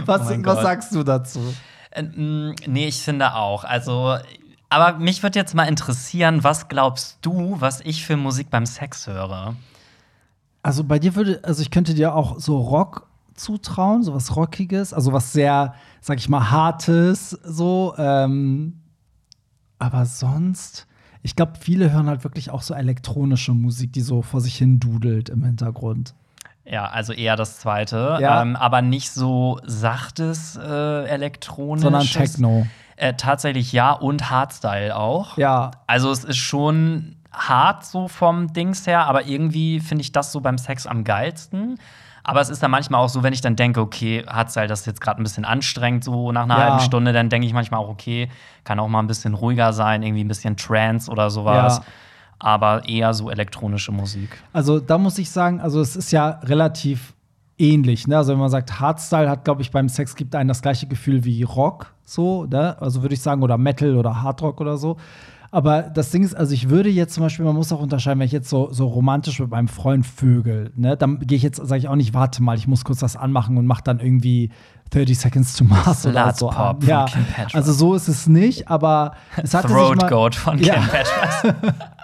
was, Oh was sagst du dazu? Äh, mh, nee, ich finde auch. Also, aber mich würde jetzt mal interessieren, was glaubst du, was ich für Musik beim Sex höre? Also bei dir würde, also ich könnte dir auch so Rock zutrauen, so was Rockiges, also was sehr, sag ich mal, Hartes, so. Ähm, aber sonst, ich glaube, viele hören halt wirklich auch so elektronische Musik, die so vor sich hin dudelt im Hintergrund. Ja, also eher das zweite, Ja. ähm, aber nicht so sachtes äh, elektronisches. Sondern Techno. Äh, tatsächlich ja und Hardstyle auch. Ja, Also es ist schon hart so vom Dings her, aber irgendwie finde ich das so beim Sex am geilsten. Aber es ist dann manchmal auch so, wenn ich dann denke, okay, Hardstyle, das ist jetzt gerade ein bisschen anstrengend, so nach einer Ja. halben Stunde, dann denke ich manchmal auch, okay, kann auch mal ein bisschen ruhiger sein, irgendwie ein bisschen Trance oder sowas. Ja. Aber eher so elektronische Musik. Also da muss ich sagen, also es ist ja relativ ähnlich. Ne? Also wenn man sagt, Hardstyle hat, glaube ich, beim Sex gibt einen das gleiche Gefühl wie Rock, so, ne? Also würde ich sagen, oder Metal oder Hardrock oder so. Aber das Ding ist, also ich würde jetzt zum Beispiel, man muss auch unterscheiden, wenn ich jetzt so, so romantisch mit meinem Freund vögel, ne, dann gehe ich jetzt, sage ich auch nicht, warte mal, ich muss kurz das anmachen und mach dann irgendwie 30 Seconds to Mars oder so an. Ja, Kim Petras. also so ist es nicht, aber es hatte sich Throat mal, Goat von Ja. Kim Petras.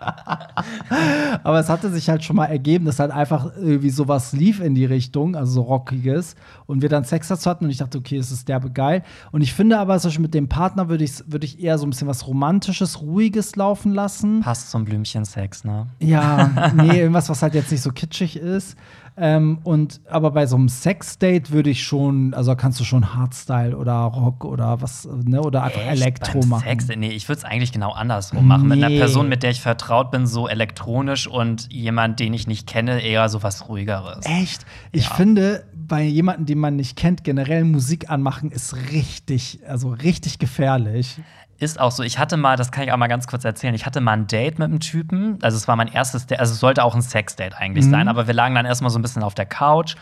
aber es hatte sich halt schon mal ergeben, dass halt einfach irgendwie sowas lief in die Richtung, also so rockiges und wir dann Sex dazu hatten und ich dachte, okay, es ist derbe geil und ich finde aber zum Beispiel mit dem Partner würde ich würde ich eher so ein bisschen was romantisches, ruhiges laufen lassen. Passt zum Blümchensex, ne? Ja, nee, irgendwas, was halt jetzt nicht so kitschig ist. Ähm, und aber bei so einem Sex-Date würde ich schon, also kannst du schon Hardstyle oder Rock oder was, ne, oder einfach Echt? Elektro Beim machen. Sex? Nee, ich würde es eigentlich genau andersrum machen. Mit einer Nee. Person, mit der ich vertraut bin, so elektronisch und jemand, den ich nicht kenne, eher so was ruhigeres. Echt? Ich Ja. finde, bei jemandem, den man nicht kennt, generell Musik anmachen ist richtig, also richtig gefährlich. Ist auch so. Ich hatte mal, das kann ich auch mal ganz kurz erzählen, ich hatte mal ein Date mit einem Typen. Also es war mein erstes Date, also es sollte auch ein Sex-Date eigentlich Mhm. sein, aber wir lagen dann erstmal so ein bisschen auf der Couch.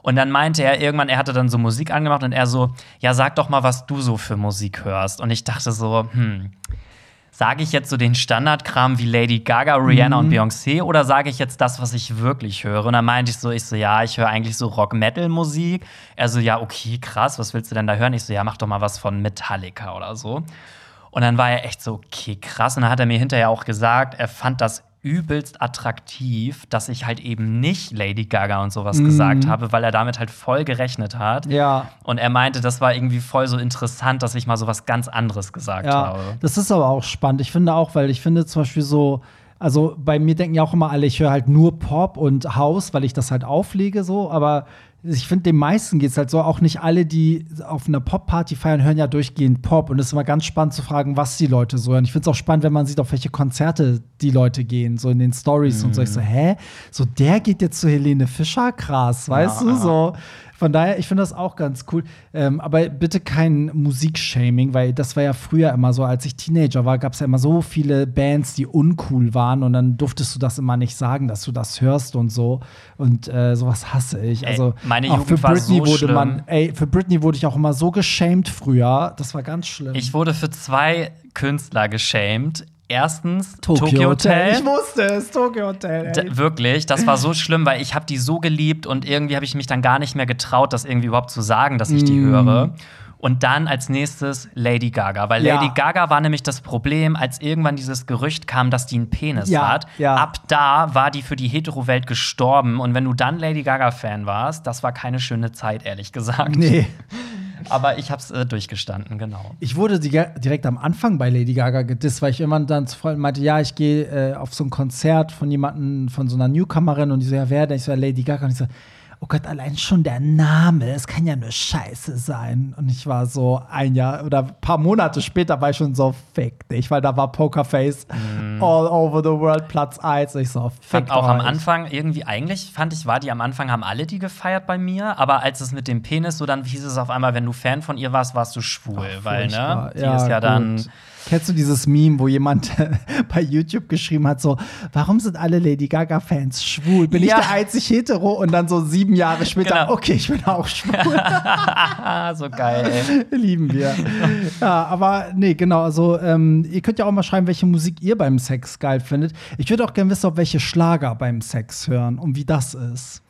Und dann meinte er irgendwann, er hatte dann so Musik angemacht und er so, ja, sag doch mal, was du so für Musik hörst. Und ich dachte so, hm, sage ich jetzt so den Standardkram wie Lady Gaga, Rihanna Mhm. und Beyoncé oder sage ich jetzt das, was ich wirklich höre? Und dann meinte ich so, ich so, ja, ich höre eigentlich so Rock-Metal-Musik. Er so, ja, okay, krass, was willst du denn da hören? Ich so, ja, mach doch mal was von Metallica oder so. Und dann war er echt so, okay, krass. Und dann hat er mir hinterher auch gesagt, er fand das übelst attraktiv, dass ich halt eben nicht Lady Gaga und sowas gesagt habe, weil er damit halt voll gerechnet hat. Ja. Und er meinte, das war irgendwie voll so interessant, dass ich mal so was ganz anderes gesagt Ja, habe. das ist aber auch spannend. Ich finde auch, weil ich finde zum Beispiel so, also bei mir denken ja auch immer alle, ich höre halt nur Pop und House, weil ich das halt auflege so, aber ich finde, den meisten geht es halt so, auch nicht alle, die auf einer Pop-Party feiern, hören ja durchgehend Pop. Und es ist immer ganz spannend zu fragen, was die Leute so hören. Ich finde es auch spannend, wenn man sieht, auf welche Konzerte die Leute gehen, so in den Stories und so. Ich so, hä? So, der geht jetzt zu Helene Fischer? Krass, weißt Ja. du? So. Von daher, ich finde das auch ganz cool. Ähm, aber bitte kein Musikshaming, weil das war ja früher immer so, als ich Teenager war, gab es ja immer so viele Bands, die uncool waren und dann durftest du das immer nicht sagen, dass du das hörst und so. Und äh, sowas hasse ich. Ey, Also meine auch Jugend für war Britney so wurde schlimm. man, ey, für Britney wurde ich auch immer so geschämt früher. Das war ganz schlimm. Ich wurde für zwei Künstler geschämt. Erstens Tokyo, Hotel. Ich wusste es, Tokyo Hotel. D wirklich, das war so schlimm, weil ich habe die so geliebt und irgendwie habe ich mich dann gar nicht mehr getraut, das irgendwie überhaupt zu sagen, dass ich die Mm. höre. Und dann als nächstes Lady Gaga, weil Ja. Lady Gaga war nämlich das Problem, als irgendwann dieses Gerücht kam, dass die einen Penis Ja, hat. ja. Ab da war die für die Hetero-Welt gestorben und wenn du dann Lady Gaga-Fan warst, das war keine schöne Zeit, ehrlich gesagt. Nee. Aber ich hab's äh, durchgestanden, genau. Ich wurde di- direkt am Anfang bei Lady Gaga gedisst, weil ich irgendwann dann zu Freunden meinte, ja, ich gehe äh, auf so ein Konzert von jemandem, von so einer Newcomerin und die so, ja, wer denn? Ich so, ja, Lady Gaga. Und ich so, oh Gott, allein schon der Name, es kann ja nur Scheiße sein. Und ich war so ein Jahr oder ein paar Monate später war ich schon so, fick dich, weil da war Pokerface all over the world Platz 1. Ich so, fick fand auch am euch. Anfang irgendwie, eigentlich fand ich, war die am Anfang, haben alle die gefeiert bei mir, aber als es mit dem Penis so, dann hieß es auf einmal, wenn du Fan von ihr warst, warst du schwul, weil, ne? Die ist ja dann. Kennst du dieses Meme, wo jemand bei YouTube geschrieben hat, so, warum sind alle Lady Gaga-Fans schwul? Bin Ja. ich der einzig hetero? Und dann so sieben Jahre später, Genau. okay, ich bin auch schwul. So geil, ey. Lieben wir. Ja, aber nee, genau. Also, ähm, ihr könnt ja auch mal schreiben, welche Musik ihr beim Sex geil findet. Ich würde auch gerne wissen, ob welche Schlager beim Sex hören und wie das ist.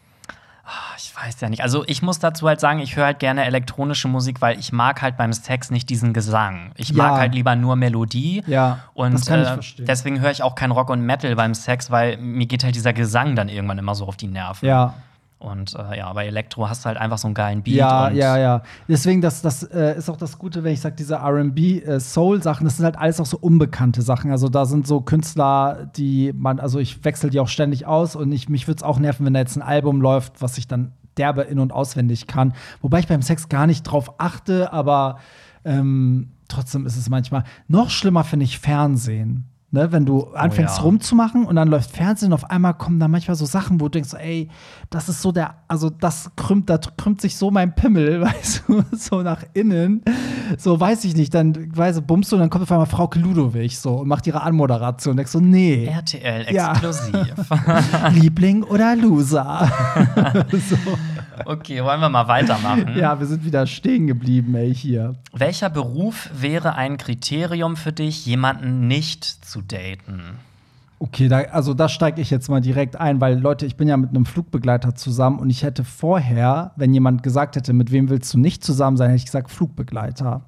Ich weiß ja nicht. Also, ich muss dazu halt sagen, ich höre halt gerne elektronische Musik, weil ich mag halt beim Sex nicht diesen Gesang. Ich Ja. mag halt lieber nur Melodie. Ja, Und das kann ich äh, verstehen. deswegen höre ich auch kein Rock und Metal beim Sex, weil mir geht halt dieser Gesang dann irgendwann immer so auf die Nerven. Ja, Und äh, ja, bei Elektro hast du halt einfach so einen geilen Beat. Ja, ja, ja. Deswegen, das, das äh, ist auch das Gute, wenn ich sage, diese RB-Soul-Sachen, das sind halt alles auch so unbekannte Sachen. Also da sind so Künstler, die man, also ich wechsle die auch ständig aus und ich, mich würde es auch nerven, wenn da jetzt ein Album läuft, was ich dann derbe in- und auswendig kann. Wobei ich beim Sex gar nicht drauf achte, aber ähm, trotzdem ist es manchmal. Noch schlimmer finde ich Fernsehen. Ne, wenn du anfängst ja. rumzumachen und dann läuft Fernsehen, auf einmal kommen da manchmal so Sachen, wo du denkst, so, ey, das ist so der, also das krümmt, da krümmt sich so mein Pimmel, weißt du, so nach innen. So weiß ich nicht, dann weißt du, bummst du und dann kommt auf einmal Frau Ludowig so und macht ihre Anmoderation und denkst so, nee, RTL Ja. exklusiv. Liebling oder Loser. so. Okay, wollen wir mal weitermachen? Ja, wir sind wieder stehen geblieben, ey, hier. Welcher Beruf wäre ein Kriterium für dich, jemanden nicht zu daten? Okay, da, also da steige ich jetzt mal direkt ein, weil Leute, ich bin ja mit einem Flugbegleiter zusammen und ich hätte vorher, wenn jemand gesagt hätte, mit wem willst du nicht zusammen sein, hätte ich gesagt Flugbegleiter.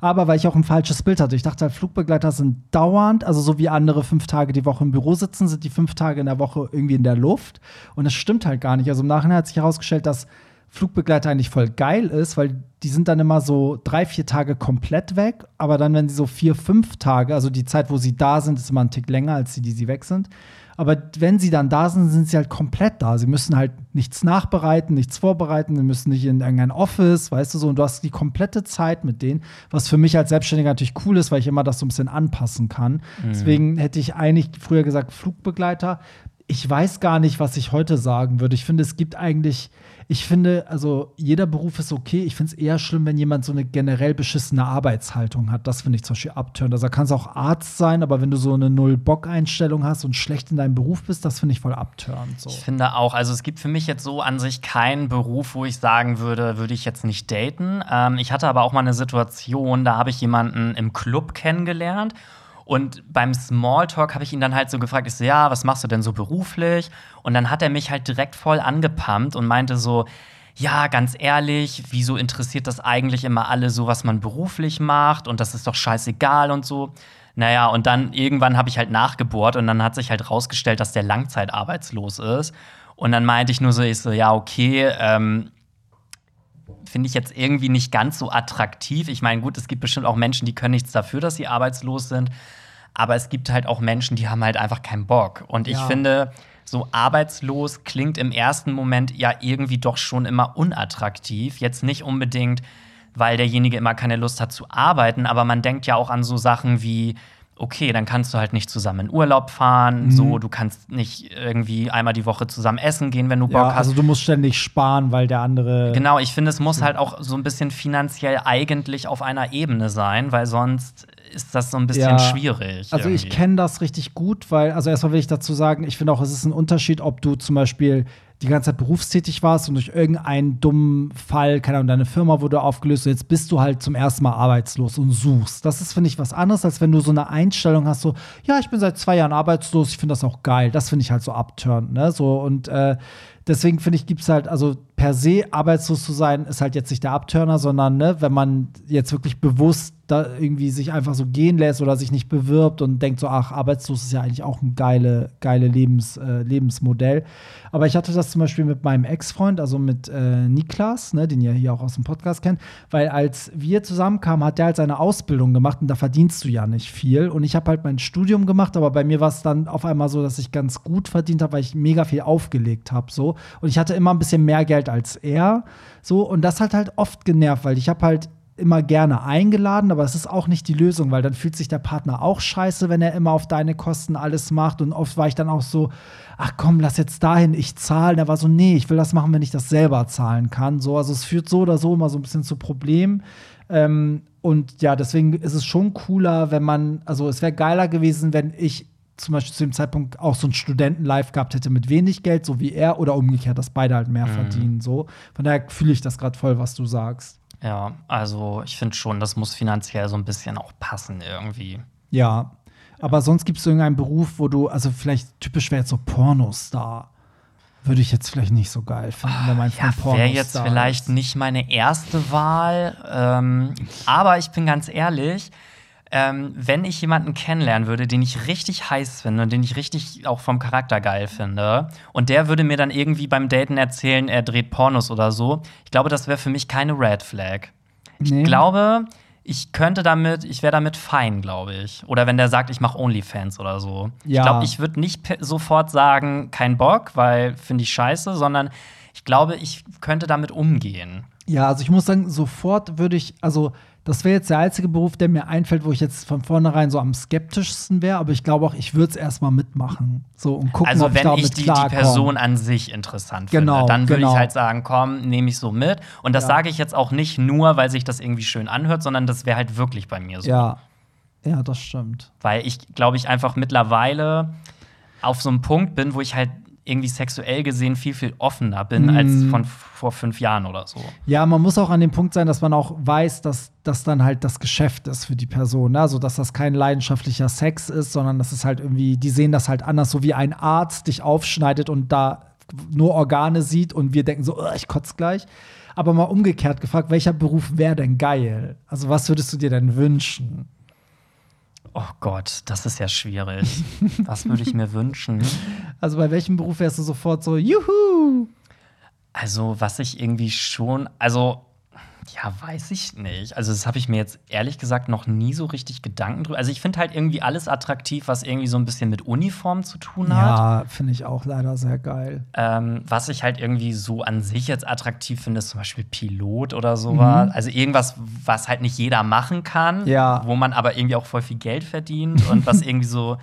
Aber weil ich auch ein falsches Bild hatte, ich dachte halt, Flugbegleiter sind dauernd, also so wie andere fünf Tage die Woche im Büro sitzen, sind die fünf Tage in der Woche irgendwie in der Luft. Und das stimmt halt gar nicht. Also im Nachhinein hat sich herausgestellt, dass Flugbegleiter eigentlich voll geil ist, weil die sind dann immer so drei, vier Tage komplett weg, aber dann, wenn sie so vier, fünf Tage, also die Zeit, wo sie da sind, ist immer ein Tick länger als die, die sie weg sind. Aber wenn sie dann da sind, sind sie halt komplett da. Sie müssen halt nichts nachbereiten, nichts vorbereiten, sie müssen nicht in irgendein Office, weißt du so, und du hast die komplette Zeit mit denen, was für mich als Selbstständiger natürlich cool ist, weil ich immer das so ein bisschen anpassen kann. Mhm. Deswegen hätte ich eigentlich früher gesagt Flugbegleiter. Ich weiß gar nicht, was ich heute sagen würde. Ich finde, es gibt eigentlich ich finde, also jeder Beruf ist okay. Ich finde es eher schlimm, wenn jemand so eine generell beschissene Arbeitshaltung hat. Das finde ich zum Beispiel abtörend. Also kann es auch Arzt sein, aber wenn du so eine Null-Bock-Einstellung hast und schlecht in deinem Beruf bist, das finde ich voll abtörend. So. Ich finde auch, also es gibt für mich jetzt so an sich keinen Beruf, wo ich sagen würde, würde ich jetzt nicht daten. Ähm, ich hatte aber auch mal eine Situation, da habe ich jemanden im Club kennengelernt. Und beim Smalltalk habe ich ihn dann halt so gefragt, ich so, ja, was machst du denn so beruflich? Und dann hat er mich halt direkt voll angepumpt und meinte so, ja, ganz ehrlich, wieso interessiert das eigentlich immer alle so, was man beruflich macht? Und das ist doch scheißegal und so. Naja, und dann irgendwann habe ich halt nachgebohrt und dann hat sich halt rausgestellt, dass der langzeitarbeitslos ist. Und dann meinte ich nur so, ich so, ja, okay, ähm, finde ich jetzt irgendwie nicht ganz so attraktiv. Ich meine, gut, es gibt bestimmt auch Menschen, die können nichts dafür, dass sie arbeitslos sind. Aber es gibt halt auch Menschen, die haben halt einfach keinen Bock. Und ich ja. finde, so arbeitslos klingt im ersten Moment ja irgendwie doch schon immer unattraktiv. Jetzt nicht unbedingt, weil derjenige immer keine Lust hat zu arbeiten, aber man denkt ja auch an so Sachen wie, okay, dann kannst du halt nicht zusammen in Urlaub fahren, mhm. so, du kannst nicht irgendwie einmal die Woche zusammen essen gehen, wenn du Bock ja, hast. Also du musst ständig sparen, weil der andere. Genau, ich finde, es muss halt auch so ein bisschen finanziell eigentlich auf einer Ebene sein, weil sonst ist das so ein bisschen ja, schwierig. Also irgendwie. ich kenne das richtig gut, weil, also erstmal will ich dazu sagen, ich finde auch, es ist ein Unterschied, ob du zum Beispiel die ganze Zeit berufstätig warst und durch irgendeinen dummen Fall, keine Ahnung, deine Firma wurde aufgelöst und jetzt bist du halt zum ersten Mal arbeitslos und suchst. Das ist, finde ich, was anderes, als wenn du so eine Einstellung hast, so, ja, ich bin seit zwei Jahren arbeitslos, ich finde das auch geil. Das finde ich halt so abturnt, ne? So, und äh, deswegen finde ich, gibt es halt, also per se arbeitslos zu sein, ist halt jetzt nicht der Abturner, sondern ne, wenn man jetzt wirklich bewusst da irgendwie sich einfach so gehen lässt oder sich nicht bewirbt und denkt so, ach, arbeitslos ist ja eigentlich auch ein geile, geile Lebens, äh, Lebensmodell. Aber ich hatte das zum Beispiel mit meinem Ex-Freund, also mit äh, Niklas, ne, den ihr hier auch aus dem Podcast kennt, weil als wir zusammenkamen, hat der halt seine Ausbildung gemacht und da verdienst du ja nicht viel. Und ich habe halt mein Studium gemacht, aber bei mir war es dann auf einmal so, dass ich ganz gut verdient habe, weil ich mega viel aufgelegt habe. So. Und ich hatte immer ein bisschen mehr Geld als er. So. Und das hat halt oft genervt, weil ich habe halt immer gerne eingeladen, aber es ist auch nicht die Lösung, weil dann fühlt sich der Partner auch scheiße, wenn er immer auf deine Kosten alles macht. Und oft war ich dann auch so, ach komm, lass jetzt dahin, ich zahle. Er war so, nee, ich will das machen, wenn ich das selber zahlen kann. So, also es führt so oder so immer so ein bisschen zu Problemen. Ähm, und ja, deswegen ist es schon cooler, wenn man, also es wäre geiler gewesen, wenn ich zum Beispiel zu dem Zeitpunkt auch so einen Studenten-Live gehabt hätte mit wenig Geld, so wie er, oder umgekehrt, dass beide halt mehr mhm. verdienen. So. Von daher fühle ich das gerade voll, was du sagst. Ja, also ich finde schon, das muss finanziell so ein bisschen auch passen irgendwie. Ja, aber sonst gibt es irgendeinen Beruf, wo du, also vielleicht typisch wäre jetzt so Pornostar. Würde ich jetzt vielleicht nicht so geil finden, wenn mein ja, Wäre jetzt vielleicht ist. nicht meine erste Wahl. Ähm, aber ich bin ganz ehrlich, ähm, wenn ich jemanden kennenlernen würde, den ich richtig heiß finde und den ich richtig auch vom Charakter geil finde, und der würde mir dann irgendwie beim Daten erzählen, er dreht Pornos oder so, ich glaube, das wäre für mich keine Red Flag. Ich nee. glaube, ich könnte damit, ich wäre damit fein, glaube ich. Oder wenn der sagt, ich mache OnlyFans oder so. Ja. Ich glaube, ich würde nicht sofort sagen, kein Bock, weil finde ich scheiße, sondern ich glaube, ich könnte damit umgehen. Ja, also ich muss sagen, sofort würde ich, also das wäre jetzt der einzige Beruf, der mir einfällt, wo ich jetzt von vornherein so am skeptischsten wäre. Aber ich glaube auch, ich würde es erstmal mitmachen. So und gucken, also, ob wenn ich, ich die, die, Person an sich interessant genau, finde, dann würde genau. ich halt sagen, komm, nehme ich so mit. Und das ja. sage ich jetzt auch nicht nur, weil sich das irgendwie schön anhört, sondern das wäre halt wirklich bei mir so. Ja. Ja, das stimmt. Weil ich, glaube ich, einfach mittlerweile auf so einem Punkt bin, wo ich halt irgendwie sexuell gesehen viel, viel offener bin Mhm. als von vor fünf Jahren oder so. Ja, man muss auch an dem Punkt sein, dass man auch weiß, dass das dann halt das Geschäft ist für die Person. Ne? Also, dass das kein leidenschaftlicher Sex ist, sondern das ist halt irgendwie, die sehen das halt anders, so wie ein Arzt dich aufschneidet und da nur Organe sieht und wir denken so, "Ugh, ich kotz gleich. Aber mal umgekehrt gefragt, welcher Beruf wäre denn geil? Also, was würdest du dir denn wünschen? Oh Gott, das ist ja schwierig. Was würde ich mir wünschen? Also, bei welchem Beruf wärst du sofort so, juhu? Also, was ich irgendwie schon, also ja, weiß ich nicht. Also, das habe ich mir jetzt ehrlich gesagt noch nie so richtig Gedanken drüber. Also, ich finde halt irgendwie alles attraktiv, was irgendwie so ein bisschen mit Uniform zu tun hat. Ja, finde ich auch leider sehr geil. Ähm, was ich halt irgendwie so an sich jetzt attraktiv finde, ist zum Beispiel Pilot oder sowas. Also irgendwas, was halt nicht jeder machen kann, Mhm. Ja. wo man aber irgendwie auch voll viel Geld verdient und was irgendwie so,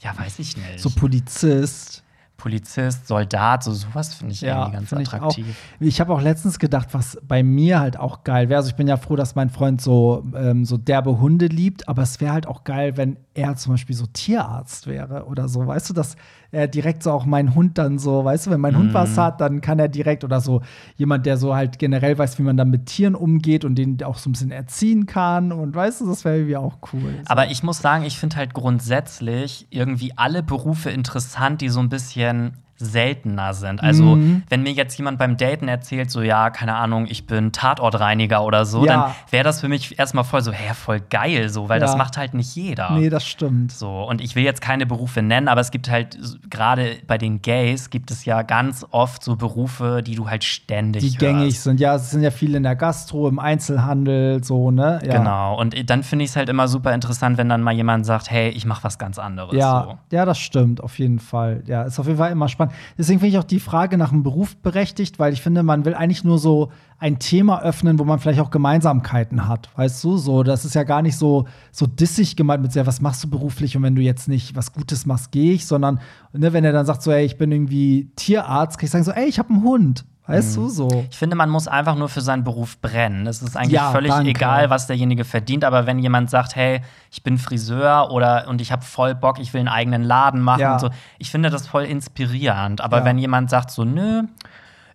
ja, weiß ich nicht. So Polizist. Polizist, Soldat, so sowas finde ich Ja, irgendwie ganz finde ich attraktiv. Ich habe auch letztens gedacht, was bei mir halt auch geil wäre. Also ich bin ja froh, dass mein Freund so, ähm, so derbe Hunde liebt, aber es wäre halt auch geil, wenn er zum Beispiel so Tierarzt wäre oder so. Weißt du, dass er direkt so auch meinen Hund dann so, weißt du, wenn mein Hund Mhm. was hat, dann kann er direkt oder so jemand, der so halt generell weiß, wie man dann mit Tieren umgeht und den auch so ein bisschen erziehen kann. Und weißt du, das wäre irgendwie auch cool. So. Aber ich muss sagen, ich finde halt grundsätzlich irgendwie alle Berufe interessant, die so ein bisschen seltener sind. Also, Mhm. wenn mir jetzt jemand beim Daten erzählt, so, ja, keine Ahnung, ich bin Tatortreiniger oder so, Ja. dann wäre das für mich erstmal voll so, hä, voll geil, so, weil Ja. das macht halt nicht jeder. nee, das stimmt. So, und ich will jetzt keine Berufe nennen, aber es gibt halt, gerade bei den Gays, gibt es ja ganz oft so Berufe, die du halt ständig Die hörst. gängig sind. Ja, es sind ja viele in der Gastro, im Einzelhandel, so, ne? Ja. Genau. Und dann finde ich es halt immer super interessant, wenn dann mal jemand sagt, hey, ich mache was ganz anderes. Ja, So. ja, das stimmt, auf jeden Fall. Ja, ist auf jeden Fall immer spannend. Deswegen finde ich auch die Frage nach dem Beruf berechtigt, weil ich finde, man will eigentlich nur so ein Thema öffnen, wo man vielleicht auch Gemeinsamkeiten hat. Weißt du, so, das ist ja gar nicht so, so dissig gemeint mit, ja, was machst du beruflich und wenn du jetzt nicht was Gutes machst, gehe ich, sondern, ne, wenn er dann sagt, so, ey, ich bin irgendwie Tierarzt, kann ich sagen, so, ey, ich habe einen Hund. Weißt du, so. Ich finde, man muss einfach nur für seinen Beruf brennen. Es ist eigentlich Ja, völlig danke. egal, was derjenige verdient. Aber wenn jemand sagt, hey, ich bin Friseur oder und ich habe voll Bock, ich will einen eigenen Laden machen Ja. und so, ich finde das voll inspirierend. Aber Ja. wenn jemand sagt so, nö,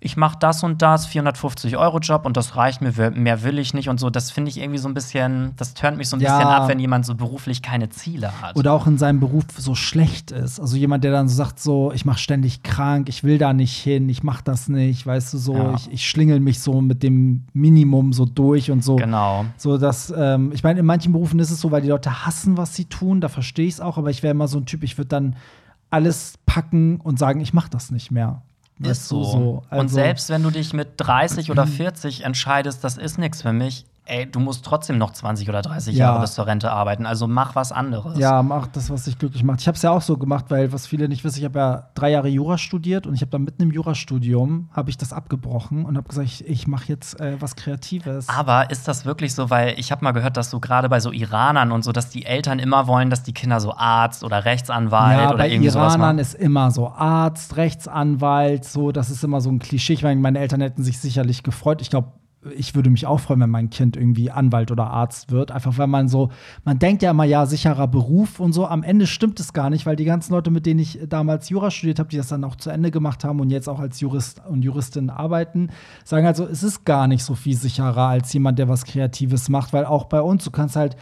ich mache das und das, 450 Euro Job und das reicht mir, mehr will ich nicht und so, das finde ich irgendwie so ein bisschen, das turnt mich so ein Ja. bisschen ab, wenn jemand so beruflich keine Ziele hat. Oder auch in seinem Beruf so schlecht ist. Also jemand, der dann so sagt, so, ich mache ständig krank, ich will da nicht hin, ich mache das nicht, weißt du, so, Ja. ich, ich schlingel mich so mit dem Minimum so durch und so. genau. So, dass, ähm, ich meine, in manchen Berufen ist es so, weil die Leute hassen, was sie tun, da verstehe ich es auch, aber ich wäre immer so ein Typ, ich würde dann alles packen und sagen, ich mache das nicht mehr. Ist Weißt du, so. Also- und selbst wenn du dich mit 30 oder 40 entscheidest, das ist nichts für mich, ey, du musst trotzdem noch 20 oder 30 Ja. Jahre bis zur Rente arbeiten. Also mach was anderes. Ja, mach das, was dich glücklich macht. Ich habe es ja auch so gemacht, weil was viele nicht wissen, ich habe ja drei Jahre Jura studiert und ich habe dann mitten im Jurastudium habe ich das abgebrochen und habe gesagt, ich, ich mache jetzt äh, was Kreatives. Aber ist das wirklich so? Weil ich habe mal gehört, dass so gerade bei so Iranern und so, dass die Eltern immer wollen, dass die Kinder so Arzt oder Rechtsanwalt ja, oder irgendwie sowas Iranern machen. ist immer so Arzt, Rechtsanwalt, so, das ist immer so ein Klischee. Ich meine, meine Eltern hätten sich sicherlich gefreut. Ich glaube, ich würde mich auch freuen, wenn mein Kind irgendwie Anwalt oder Arzt wird. Einfach weil man so, man denkt ja immer, ja, sicherer Beruf und so. Am Ende stimmt es gar nicht, weil die ganzen Leute, mit denen ich damals Jura studiert habe, die das dann auch zu Ende gemacht haben und jetzt auch als Jurist und Juristin arbeiten, sagen halt so, es ist gar nicht so viel sicherer als jemand, der was Kreatives macht, weil auch bei uns, du kannst halt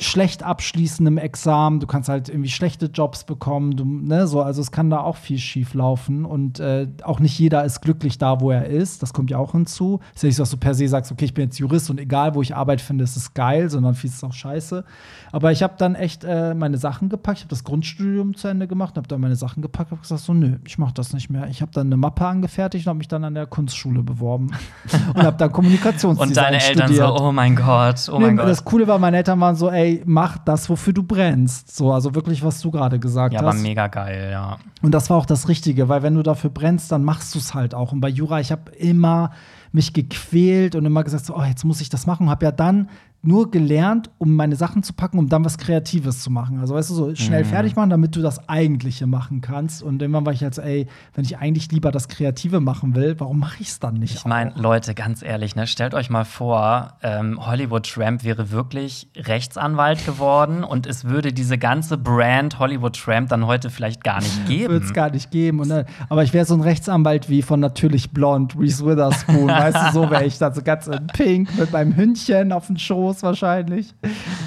schlecht abschließen im Examen, du kannst halt irgendwie schlechte Jobs bekommen, du, ne, so, also es kann da auch viel schief laufen und äh, auch nicht jeder ist glücklich da, wo er ist, das kommt ja auch hinzu. Ist ja nicht so, dass du per se sagst, okay, ich bin jetzt Jurist und egal, wo ich Arbeit finde, ist es geil, sondern viel ist auch scheiße. Aber ich habe dann echt äh, meine Sachen gepackt, ich habe das Grundstudium zu Ende gemacht, habe dann meine Sachen gepackt, habe gesagt, so, nö, ich mache das nicht mehr. Ich habe dann eine Mappe angefertigt und habe mich dann an der Kunstschule beworben und habe dann Kommunikationsdesign Und deine Eltern studiert. so, oh mein Gott, oh mein Nee, Gott. Das Coole war, meine Eltern waren so, ey, mach das, wofür du brennst. So, also wirklich, was du gerade gesagt Ja, hast. mega geil, ja. Und das war auch das Richtige, weil wenn du dafür brennst, dann machst du es halt auch. Und bei Jura, ich habe immer mich gequält und immer gesagt, so, oh, jetzt muss ich das machen. Und habe ja dann nur gelernt, um meine Sachen zu packen, um dann was Kreatives zu machen. Also, weißt du, so schnell Mhm. fertig machen, damit du das Eigentliche machen kannst. Und irgendwann war ich jetzt, ey, wenn ich eigentlich lieber das Kreative machen will, warum mache ich es dann nicht? Ich meine? Leute, ganz ehrlich, ne, stellt euch mal vor, ähm, Hollywood Tramp wäre wirklich Rechtsanwalt geworden und es würde diese ganze Brand Hollywood Tramp dann heute vielleicht gar nicht geben. Würde es gar nicht geben. Und dann, aber ich wäre so ein Rechtsanwalt wie von Natürlich Blond, Reese Witherspoon. weißt du, so wäre ich dann so ganz in Pink mit meinem Hündchen auf dem Schoß wahrscheinlich.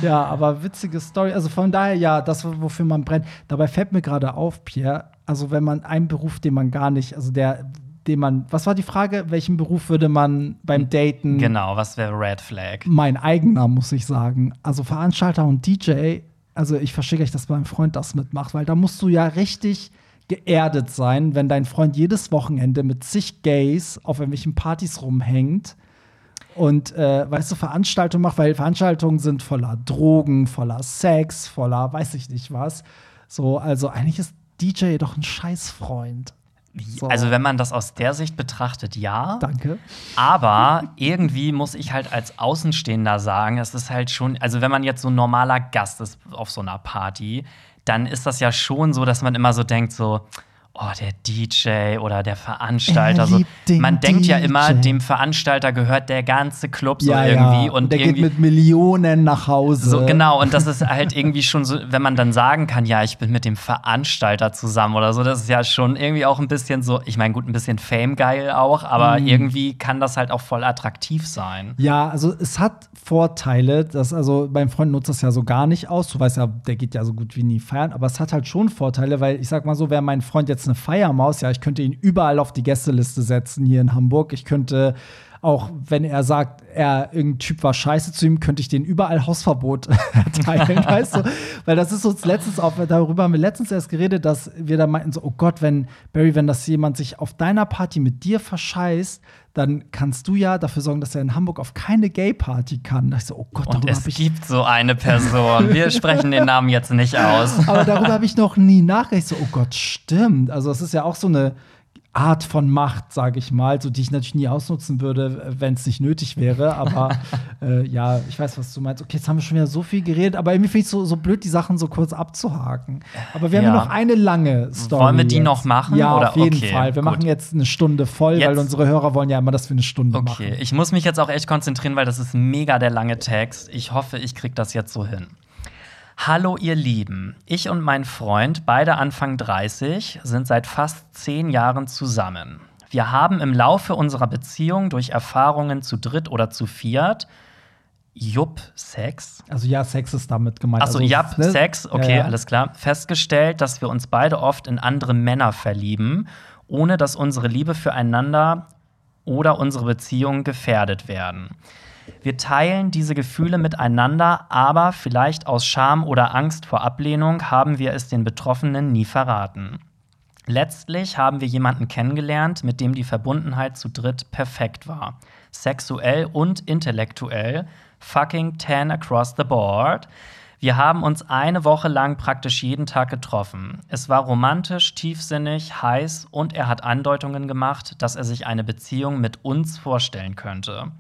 Ja, aber witzige Story. Also von daher, ja, das, wofür man brennt. Dabei fällt mir gerade auf, Pierre, also wenn man einen Beruf, den man gar nicht, also der, den man, was war die Frage? Welchen Beruf würde man beim Daten Genau, was wäre Red Flag? mein eigener, muss ich sagen. Also Veranstalter und DJ, also ich verstehe gar nicht, dass mein Freund das mitmacht, weil da musst du ja richtig geerdet sein, wenn dein Freund jedes Wochenende mit zig Gays auf irgendwelchen Partys rumhängt und, äh, weißt du, Veranstaltungen macht, weil Veranstaltungen sind voller Drogen, voller Sex, voller weiß ich nicht was. So, also eigentlich ist DJ doch ein Scheißfreund. So. Also, wenn man das aus der Sicht betrachtet, ja. Danke. Aber irgendwie muss ich halt als Außenstehender sagen, es ist halt schon, also wenn man jetzt so ein normaler Gast ist auf so einer Party, dann ist das ja schon so, dass man immer so denkt, so, oh, der DJ oder der Veranstalter. Er So. Man denkt ja immer, dem Veranstalter gehört der ganze Club so ja, irgendwie. ja. Und der irgendwie geht mit Millionen nach Hause. so, genau, und das ist halt irgendwie schon so, wenn man dann sagen kann, ja, ich bin mit dem Veranstalter zusammen oder so, das ist ja schon irgendwie auch ein bisschen so, ich meine, gut, ein bisschen Fame-geil auch, aber Mhm. irgendwie kann das halt auch voll attraktiv sein. Ja, also es hat Vorteile. Das, also mein Freund nutzt das ja so gar nicht aus. Du weißt ja, der geht ja so gut wie nie feiern. Aber es hat halt schon Vorteile, weil ich sag mal so, wäre mein Freund jetzt eine Feiermaus, ja, ich könnte ihn überall auf die Gästeliste setzen hier in Hamburg. Ich könnte auch, wenn er sagt, er irgendein Typ war scheiße zu ihm, könnte ich den überall Hausverbot erteilen, weißt du? Weil das ist uns letztens auch, darüber haben wir letztens erst geredet, dass wir da meinten so, oh Gott, wenn, Barry, wenn das jemand sich auf deiner Party mit dir verscheißt, dann kannst du ja dafür sorgen, dass er in Hamburg auf keine Gay-Party kann. Da ich so, oh Gott, Und es gibt so eine Person. Wir sprechen den Namen jetzt nicht aus. aber darüber habe ich noch nie nachgedacht. Ich So, oh Gott, stimmt. Also, es ist ja auch so eine Art von Macht, sage ich mal, so die ich natürlich nie ausnutzen würde, wenn es nicht nötig wäre. Aber äh, ja, ich weiß, was du meinst. Okay, jetzt haben wir schon wieder so viel geredet, aber irgendwie finde ich es so, so blöd, die Sachen so kurz abzuhaken. Aber wir haben ja Ja. noch eine lange Story. Wollen wir die jetzt. noch machen, Ja, oder? auf jeden Okay, Fall. Wir gut. machen jetzt eine Stunde voll, weil Jetzt- unsere Hörer wollen ja immer, dass wir eine Stunde machen. Okay, ich muss mich jetzt auch echt konzentrieren, weil das ist mega der lange Text. Ich hoffe, ich krieg das jetzt so hin. Hallo ihr Lieben, ich und mein Freund, beide Anfang 30, sind seit fast zehn Jahren zusammen. Wir haben im Laufe unserer Beziehung durch Erfahrungen zu dritt oder zu viert, Jupp Sex, Also ja, Sex ist damit gemeint. Achso, also, ja, ne? Sex, okay, Ja, ja. alles klar. Festgestellt, dass wir uns beide oft in andere Männer verlieben, ohne dass unsere Liebe füreinander oder unsere Beziehungen gefährdet werden. Wir teilen diese Gefühle miteinander, aber vielleicht aus Scham oder Angst vor Ablehnung haben wir es den Betroffenen nie verraten. Letztlich haben wir jemanden kennengelernt, mit dem die Verbundenheit zu dritt perfekt war. Sexuell und intellektuell, fucking 10 across the board. Wir haben uns eine Woche lang praktisch jeden Tag getroffen. Es war romantisch, tiefsinnig, heiß und er hat Andeutungen gemacht, dass er sich eine Beziehung mit uns vorstellen könnte.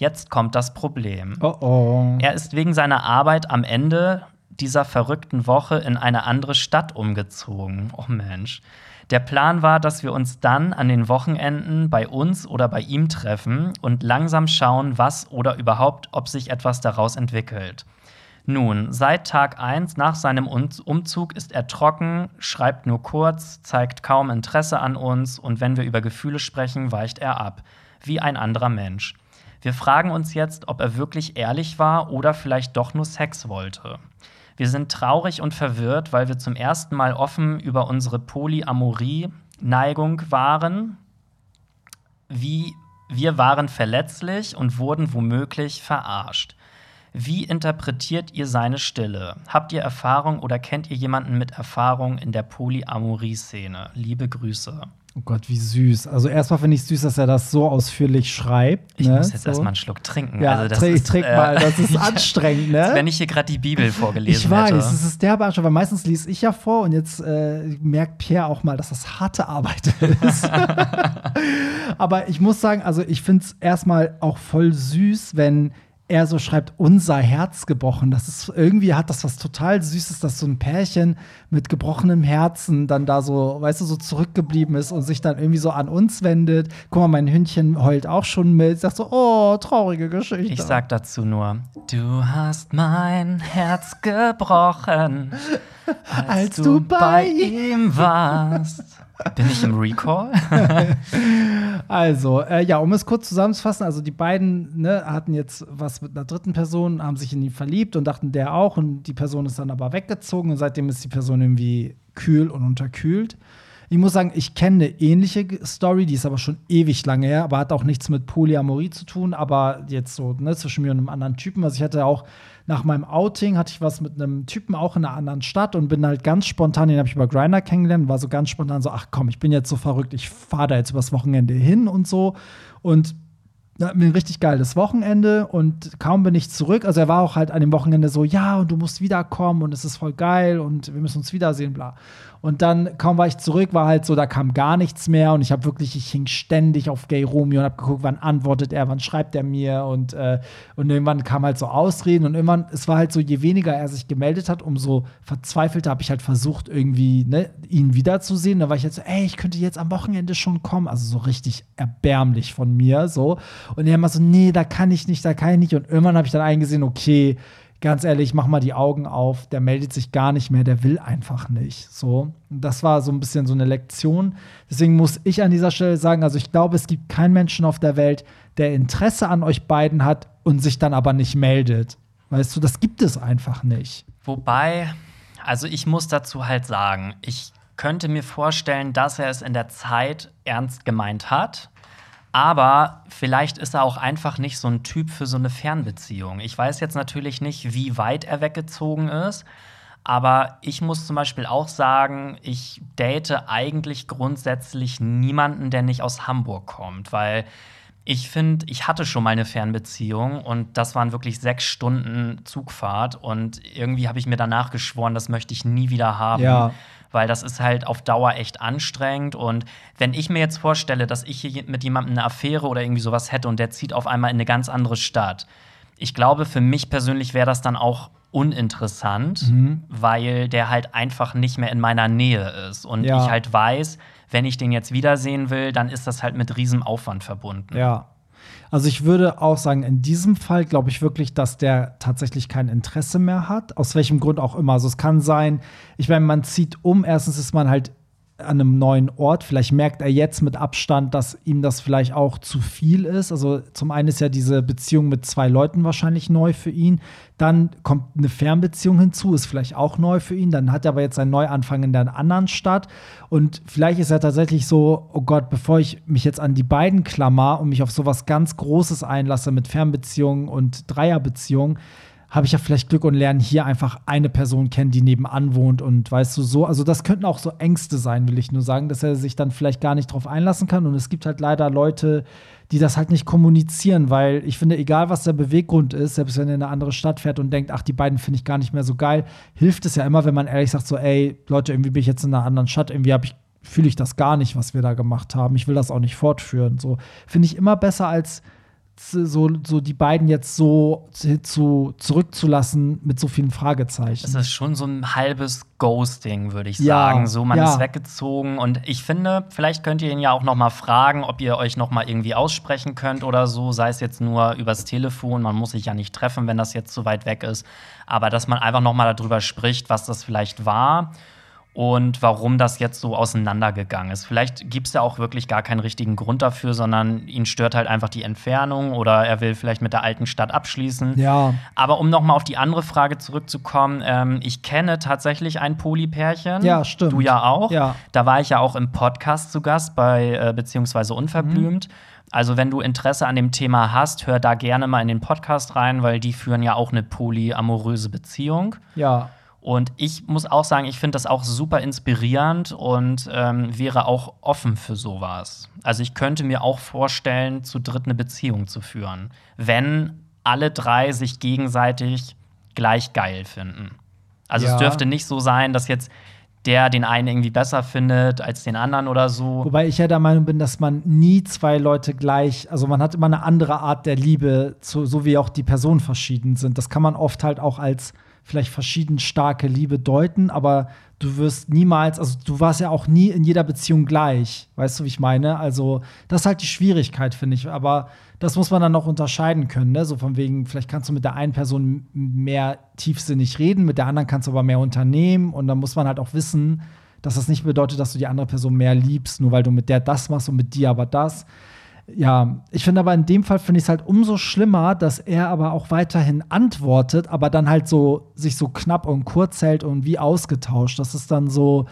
Jetzt kommt das Problem. Oh oh. Er ist wegen seiner Arbeit am Ende dieser verrückten Woche in eine andere Stadt umgezogen. Oh Mensch. Der Plan war, dass wir uns dann an den Wochenenden bei uns oder bei ihm treffen und langsam schauen, was oder überhaupt, ob sich etwas daraus entwickelt. Nun, seit Tag 1 nach seinem Um- Umzug ist er trocken, schreibt nur kurz, zeigt kaum Interesse an uns und wenn wir über Gefühle sprechen, weicht er ab. Wie ein anderer Mensch. Wir fragen uns jetzt, ob er wirklich ehrlich war oder vielleicht doch nur Sex wollte. Wir sind traurig und verwirrt, weil wir zum ersten Mal offen über unsere Polyamorie-Neigung waren. Wie wir waren verletzlich und wurden womöglich verarscht. Wie interpretiert ihr seine Stille? Habt ihr Erfahrung oder kennt ihr jemanden mit Erfahrung in der Polyamorie-Szene? Liebe Grüße. Oh Gott, wie süß. Also erstmal finde ich süß, dass er das so ausführlich schreibt. Ich ne? muss jetzt so. erstmal einen Schluck trinken. Ja, also das trink, ist, trink äh, mal, das ist anstrengend, ne? wenn ich hier gerade die Bibel vorgelesen Ich weiß, hätte. es ist derbe anstrengend, weil meistens lese ich ja vor und jetzt äh, merkt Pierre auch mal, dass das harte Arbeit ist. Aber ich muss sagen, also ich finde es erstmal auch voll süß, wenn er so schreibt, unser Herz gebrochen. Das ist irgendwie hat das was total Süßes, dass so ein Pärchen mit gebrochenem Herzen dann da so, weißt du, so zurückgeblieben ist und sich dann irgendwie so an uns wendet. Guck mal, mein Hündchen heult auch schon mit. Sagt so, oh, traurige Geschichte. Ich sag dazu nur, du hast mein Herz gebrochen, als, Als du, du bei bei ihm warst. Bin ich im Recall? Also, äh, ja, um es kurz zusammenzufassen, also die beiden ne, hatten jetzt was mit einer dritten Person, haben sich in ihn verliebt und dachten, der auch. Und die Person ist dann aber weggezogen und seitdem ist die Person irgendwie kühl und unterkühlt. Ich muss sagen, ich kenne eine ähnliche Story, die ist aber schon ewig lange her, aber hat auch nichts mit Polyamorie zu tun, aber jetzt so ne, zwischen mir und einem anderen Typen. Also ich hatte auch nach meinem Outing hatte ich was mit einem Typen auch in einer anderen Stadt und bin halt ganz spontan, den habe ich über Grinder kennengelernt, war so ganz spontan so, ach komm, ich bin jetzt so verrückt, ich fahre da jetzt übers Wochenende hin und so und wir ein richtig geiles Wochenende und kaum bin ich zurück. Also er war auch halt an dem Wochenende so, ja, und du musst wiederkommen und es ist voll geil und wir müssen uns wiedersehen, bla. Und dann kaum war ich zurück, war halt so, da kam gar nichts mehr und ich habe wirklich, ich hing ständig auf Gay Romeo und habe geguckt, wann antwortet er, wann schreibt er mir und, äh, und irgendwann kam halt so Ausreden und irgendwann, es war halt so, je weniger er sich gemeldet hat, umso verzweifelter habe ich halt versucht, irgendwie ne, ihn wiederzusehen. Da war ich jetzt so, ey, ich könnte jetzt am Wochenende schon kommen. Also so richtig erbärmlich von mir, so. Und er immer so, nee, da kann ich nicht, da kann ich nicht. Und irgendwann habe ich dann eingesehen, okay, ganz ehrlich, mach mal die Augen auf, der meldet sich gar nicht mehr, der will einfach nicht. So, das war so ein bisschen so eine Lektion. Deswegen muss ich an dieser Stelle sagen, also ich glaube, es gibt keinen Menschen auf der Welt, der Interesse an euch beiden hat und sich dann aber nicht meldet. Weißt du, das gibt es einfach nicht. Wobei, also ich muss dazu halt sagen, ich könnte mir vorstellen, dass er es in der Zeit ernst gemeint hat. Aber vielleicht ist er auch einfach nicht so ein Typ für so eine Fernbeziehung. Ich weiß jetzt natürlich nicht, wie weit er weggezogen ist. Aber ich muss zum Beispiel auch sagen, ich date eigentlich grundsätzlich niemanden, der nicht aus Hamburg kommt, weil ich finde, ich hatte schon mal eine Fernbeziehung und das waren wirklich sechs Stunden Zugfahrt und irgendwie habe ich mir danach geschworen, das möchte ich nie wieder haben. Ja. Weil das ist halt auf Dauer echt anstrengend. Und wenn ich mir jetzt vorstelle, dass ich hier mit jemandem eine Affäre oder irgendwie sowas hätte und der zieht auf einmal in eine ganz andere Stadt, ich glaube, für mich persönlich wäre das dann auch uninteressant, Mhm. weil der halt einfach nicht mehr in meiner Nähe ist. Und Ja. ich halt weiß, wenn ich den jetzt wiedersehen will, dann ist das halt mit riesem Aufwand verbunden. Ja. Also ich würde auch sagen, in diesem Fall glaube ich wirklich, dass der tatsächlich kein Interesse mehr hat, aus welchem Grund auch immer. Also es kann sein, ich meine, man zieht um, erstens ist man halt an einem neuen Ort. Vielleicht merkt er jetzt mit Abstand, dass ihm das vielleicht auch zu viel ist. Also zum einen ist ja diese Beziehung mit zwei Leuten wahrscheinlich neu für ihn. Dann kommt eine Fernbeziehung hinzu, ist vielleicht auch neu für ihn. Dann hat er aber jetzt einen Neuanfang in der anderen Stadt. Und vielleicht ist er tatsächlich so, oh Gott, bevor ich mich jetzt an die beiden klammer und mich auf sowas ganz Großes einlasse mit Fernbeziehungen und Dreierbeziehungen, habe ich ja vielleicht Glück und lerne hier einfach eine Person kennen, die nebenan wohnt und weißt du so, also das könnten auch so Ängste sein, will ich nur sagen, dass er sich dann vielleicht gar nicht drauf einlassen kann und es gibt halt leider Leute, die das halt nicht kommunizieren, weil ich finde, egal was der Beweggrund ist, selbst wenn er in eine andere Stadt fährt und denkt, ach, die beiden finde ich gar nicht mehr so geil, hilft es ja immer, wenn man ehrlich sagt so, ey, Leute, irgendwie bin ich jetzt in einer anderen Stadt, irgendwie habe ich fühle ich das gar nicht, was wir da gemacht haben. Ich will das auch nicht fortführen. So finde ich immer besser als so, so die beiden jetzt so zu, zurückzulassen mit so vielen Fragezeichen. Es ist schon so ein halbes Ghosting, würde ich Ja, sagen. So, man ja. ist weggezogen und ich finde, vielleicht könnt ihr ihn ja auch noch mal fragen, ob ihr euch noch mal irgendwie aussprechen könnt oder so, sei es jetzt nur übers Telefon. Man muss sich ja nicht treffen, wenn das jetzt so weit weg ist, aber dass man einfach noch mal darüber spricht, was das vielleicht war und warum das jetzt so auseinandergegangen ist. Vielleicht gibt es ja auch wirklich gar keinen richtigen Grund dafür, sondern ihn stört halt einfach die Entfernung oder er will vielleicht mit der alten Stadt abschließen. ja, Aber um noch mal auf die andere Frage zurückzukommen, ähm, ich kenne tatsächlich ein Polypärchen. Ja, stimmt. Du ja auch. Ja. Da war ich ja auch im Podcast zu Gast bei äh, beziehungsweise Unverblümt. Mhm. Also wenn du Interesse an dem Thema hast, hör da gerne mal in den Podcast rein, weil die führen ja auch eine polyamoröse Beziehung. ja. Und ich muss auch sagen, ich finde das auch super inspirierend und ähm, wäre auch offen für sowas. Also ich könnte mir auch vorstellen, zu dritt eine Beziehung zu führen, wenn alle drei sich gegenseitig gleich geil finden. Also Ja. es dürfte nicht so sein, dass jetzt der den einen irgendwie besser findet als den anderen oder so. Wobei ich ja der Meinung bin, dass man nie zwei Leute gleich, also man hat immer eine andere Art der Liebe, zu, so wie auch die Personen verschieden sind. Das kann man oft halt auch als vielleicht verschieden starke Liebe deuten, aber du wirst niemals, also du warst ja auch nie in jeder Beziehung gleich. Weißt du, wie ich meine? Also, das ist halt die Schwierigkeit, finde ich. Aber das muss man dann noch unterscheiden können. Ne? So von wegen, vielleicht kannst du mit der einen Person mehr tiefsinnig reden, mit der anderen kannst du aber mehr unternehmen. Und dann muss man halt auch wissen, dass das nicht bedeutet, dass du die andere Person mehr liebst, nur weil du mit der das machst und mit dir aber das. Ja, ich finde aber in dem Fall finde ich es halt umso schlimmer, dass er aber auch weiterhin antwortet, aber dann halt so sich so knapp und kurz hält und wie ausgetauscht. Das ist dann so,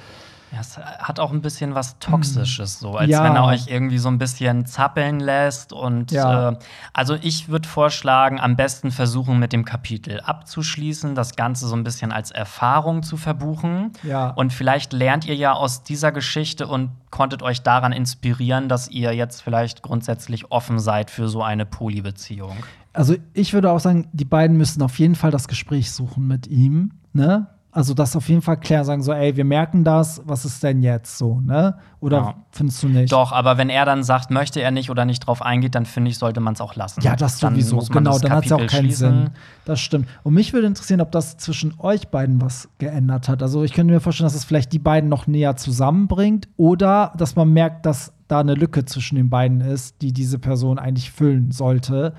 Ja, es hat auch ein bisschen was Toxisches, so als Ja. wenn er euch irgendwie so ein bisschen zappeln lässt. Und Ja. äh, also ich würde vorschlagen, am besten versuchen, mit dem Kapitel abzuschließen, das Ganze so ein bisschen als Erfahrung zu verbuchen. Ja. Und vielleicht lernt ihr ja aus dieser Geschichte und konntet euch daran inspirieren, dass ihr jetzt vielleicht grundsätzlich offen seid für so eine Polybeziehung. Also ich würde auch sagen, die beiden müssen auf jeden Fall das Gespräch suchen mit ihm, ne? Also das auf jeden Fall klären, sagen so, ey, wir merken das, was ist denn jetzt so, ne? Oder Ja. findest du nicht? Doch, aber wenn er dann sagt, möchte er nicht oder nicht drauf eingeht, dann finde ich, sollte man es auch lassen. Ja, das Dann sowieso. Genau, das dann hat es ja auch keinen schließen. Sinn. Das stimmt. Und mich würde interessieren, ob das zwischen euch beiden was geändert hat. Also ich könnte mir vorstellen, dass es vielleicht die beiden noch näher zusammenbringt oder dass man merkt, dass da eine Lücke zwischen den beiden ist, die diese Person eigentlich füllen sollte.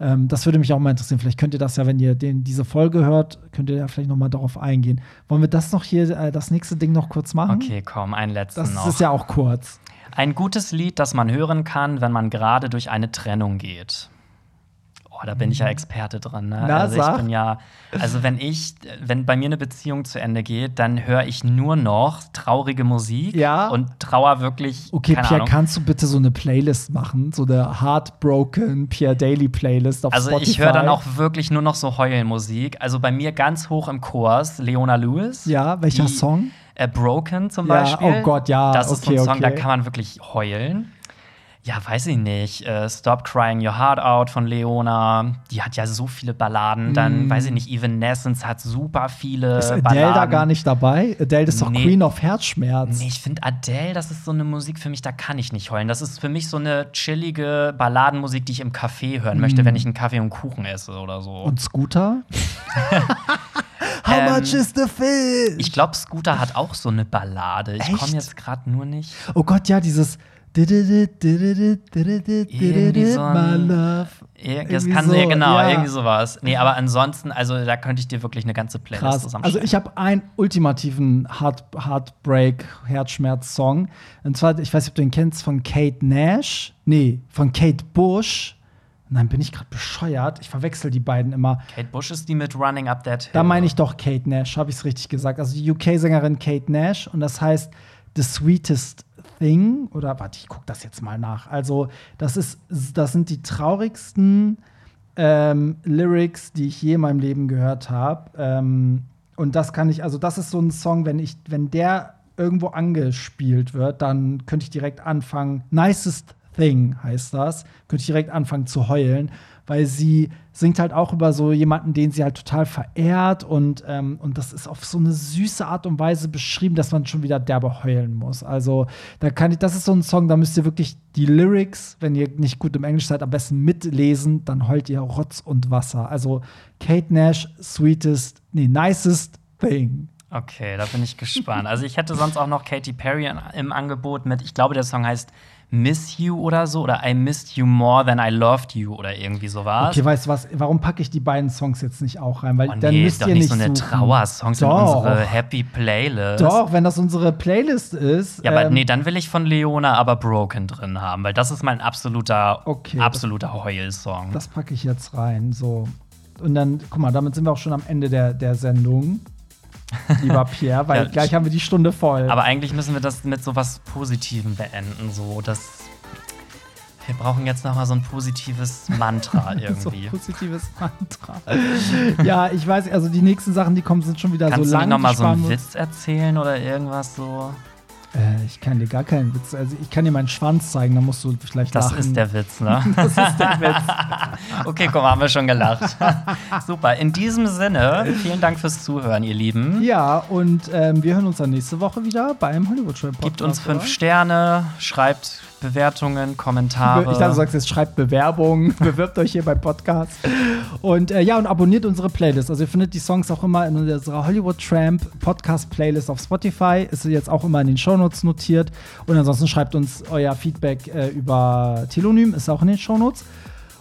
Ähm, das würde mich auch mal interessieren. Vielleicht könnt ihr das ja, wenn ihr den, diese Folge hört, könnt ihr ja vielleicht noch mal darauf eingehen. Wollen wir das noch hier, äh, das nächste Ding noch kurz machen? Okay, komm, ein letzten Das noch. ist ja auch kurz. Ein gutes Lied, das man hören kann, wenn man gerade durch eine Trennung geht. Oh, da bin ich ja Experte drin. Ne? Na, also ich sag. bin ja, also wenn ich, wenn bei mir eine Beziehung zu Ende geht, dann höre ich nur noch traurige Musik Ja. und trauer wirklich. Okay, Pierre, Ahnung. kannst du bitte so eine Playlist machen? So eine Heartbroken Pierre Daily Playlist auf Also Spotify? ich höre dann auch wirklich nur noch so Heulmusik. Also bei mir ganz hoch im Kurs Leona Lewis. Ja, welcher die, Song? Äh, Broken zum Ja, Beispiel. oh Gott, ja, Das ist okay, so ein Song, da okay. kann man wirklich heulen. Ja, weiß ich nicht. Äh, Stop Crying Your Heart Out von Leona. Die hat ja so viele Balladen. Dann, weiß ich nicht, Evanescence hat super viele Mm. Ist Adele Balladen. da gar nicht dabei? Adele ist doch Nee. Queen of Herzschmerz. Nee, ich finde Adele, das ist so eine Musik für mich, da kann ich nicht heulen. Das ist für mich so eine chillige Balladenmusik, die ich im Café hören möchte, wenn ich einen Kaffee und Kuchen esse oder so. Mm. Und Scooter? How Ähm, much is the fish? ich glaube, Scooter hat auch so eine Ballade. Ich komme jetzt gerade nur nicht. oh Gott, ja, dieses Irgendwie so My ein- Das kann so, ja, genau, ja. irgendwie sowas. Nee, aber ansonsten, also da könnte ich dir wirklich eine ganze Playlist Krass. zusammenstellen. Also ich habe einen ultimativen Heart Heartbreak, Herzschmerz-Song. Und zwar, ich weiß nicht, ob du den kennst, von Kate Nash. Nee, von Kate Bush. Nein, bin ich gerade bescheuert. Ich verwechsel die beiden immer. Kate Bush ist die mit Running Up That Hill. Da meine ich doch Kate Nash, habe ich es richtig gesagt. Also die UK-Sängerin Kate Nash und das heißt The Sweetest Thing. Oder warte, ich gucke das jetzt mal nach. Also, das ist, das sind die traurigsten ähm, Lyrics, die ich je in meinem Leben gehört habe. Ähm, und das kann ich, also das ist so ein Song, wenn ich, wenn der irgendwo angespielt wird, dann könnte ich direkt anfangen. Nicest Thing heißt das. Könnte ich direkt anfangen zu heulen, weil sie singt halt auch über so jemanden, den sie halt total verehrt und, ähm, und das ist auf so eine süße Art und Weise beschrieben, dass man schon wieder derbe heulen muss. Also da kann ich, das ist so ein Song, da müsst ihr wirklich die Lyrics, wenn ihr nicht gut im Englisch seid, am besten mitlesen, dann heult ihr Rotz und Wasser. Also Kate Nash, Sweetest, nee, Nicest Thing. Okay, da bin ich gespannt. Also ich hätte sonst auch noch Katy Perry im Angebot mit, ich glaube, der Song heißt Miss You oder so oder I Missed You More Than I Loved You oder irgendwie sowas. Okay, weißt du was? Warum packe ich die beiden Songs jetzt nicht auch rein? Weil Oh dann nee, müsst ist doch ihr nicht so eine in Doch. unsere Happy Playlist. Doch, wenn das unsere Playlist ist. Ja, aber ähm, nee, dann will ich von Leona aber Broken drin haben, weil das ist mein absoluter, Okay, absoluter Heulsong. Das packe ich jetzt rein. So. Und dann, guck mal, damit sind wir auch schon am Ende der, der Sendung. Lieber Pierre, weil Ja, gleich haben wir die Stunde voll. Aber eigentlich müssen wir das mit so was Positivem beenden, so dass wir brauchen jetzt noch mal so ein positives Mantra so irgendwie. positives Mantra. ja, ich weiß, also die nächsten Sachen, die kommen, sind schon wieder Kannst so du lang. nicht noch mal so einen Witz erzählen oder irgendwas so? Äh, ich kann dir gar keinen Witz. Also ich kann dir meinen Schwanz zeigen, dann musst du vielleicht Das lachen. ist der Witz, ne? Das ist der Witz. okay, guck mal, haben wir schon gelacht. Super. In diesem Sinne, vielen Dank fürs Zuhören, ihr Lieben. Ja, und ähm, wir hören uns dann nächste Woche wieder beim Hollywood Show Podcast. Gebt uns fünf oder? Sterne, schreibt Bewertungen, Kommentare. Ich dachte, du sagst jetzt, schreibt Bewerbung, bewirbt euch hier beim Podcast. Und äh, ja, und abonniert unsere Playlist. Also ihr findet die Songs auch immer in unserer Hollywood Tramp Podcast Playlist auf Spotify. Ist jetzt auch immer in den Shownotes notiert. Und ansonsten schreibt uns euer Feedback äh, über Telonym, ist auch in den Shownotes.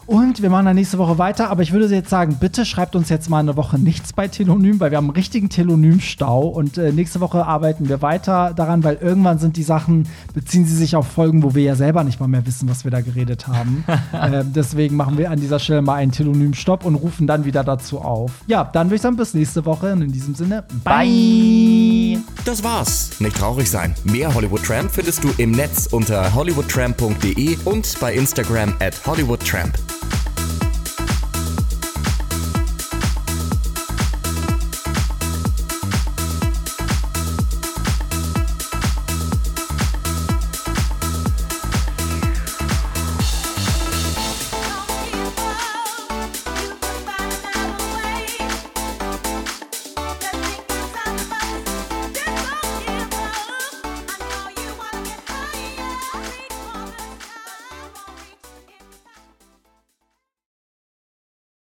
Und wir machen dann nächste Woche weiter. Aber ich würde jetzt sagen, bitte schreibt uns jetzt mal eine Woche nichts bei Telonym, weil wir haben einen richtigen Telonym-Stau. Und äh, nächste Woche arbeiten wir weiter daran, weil irgendwann sind die Sachen, beziehen sie sich auf Folgen, wo wir ja selber nicht mal mehr wissen, was wir da geredet haben. äh, deswegen machen wir an dieser Stelle mal einen Telonym-Stopp und rufen dann wieder dazu auf. Ja, dann würde ich sagen, bis nächste Woche. Und in diesem Sinne, bye. Das war's. Nicht traurig sein. Mehr Hollywood Tramp findest du im Netz unter hollywoodtramp.de und bei Instagram at hollywoodtramp.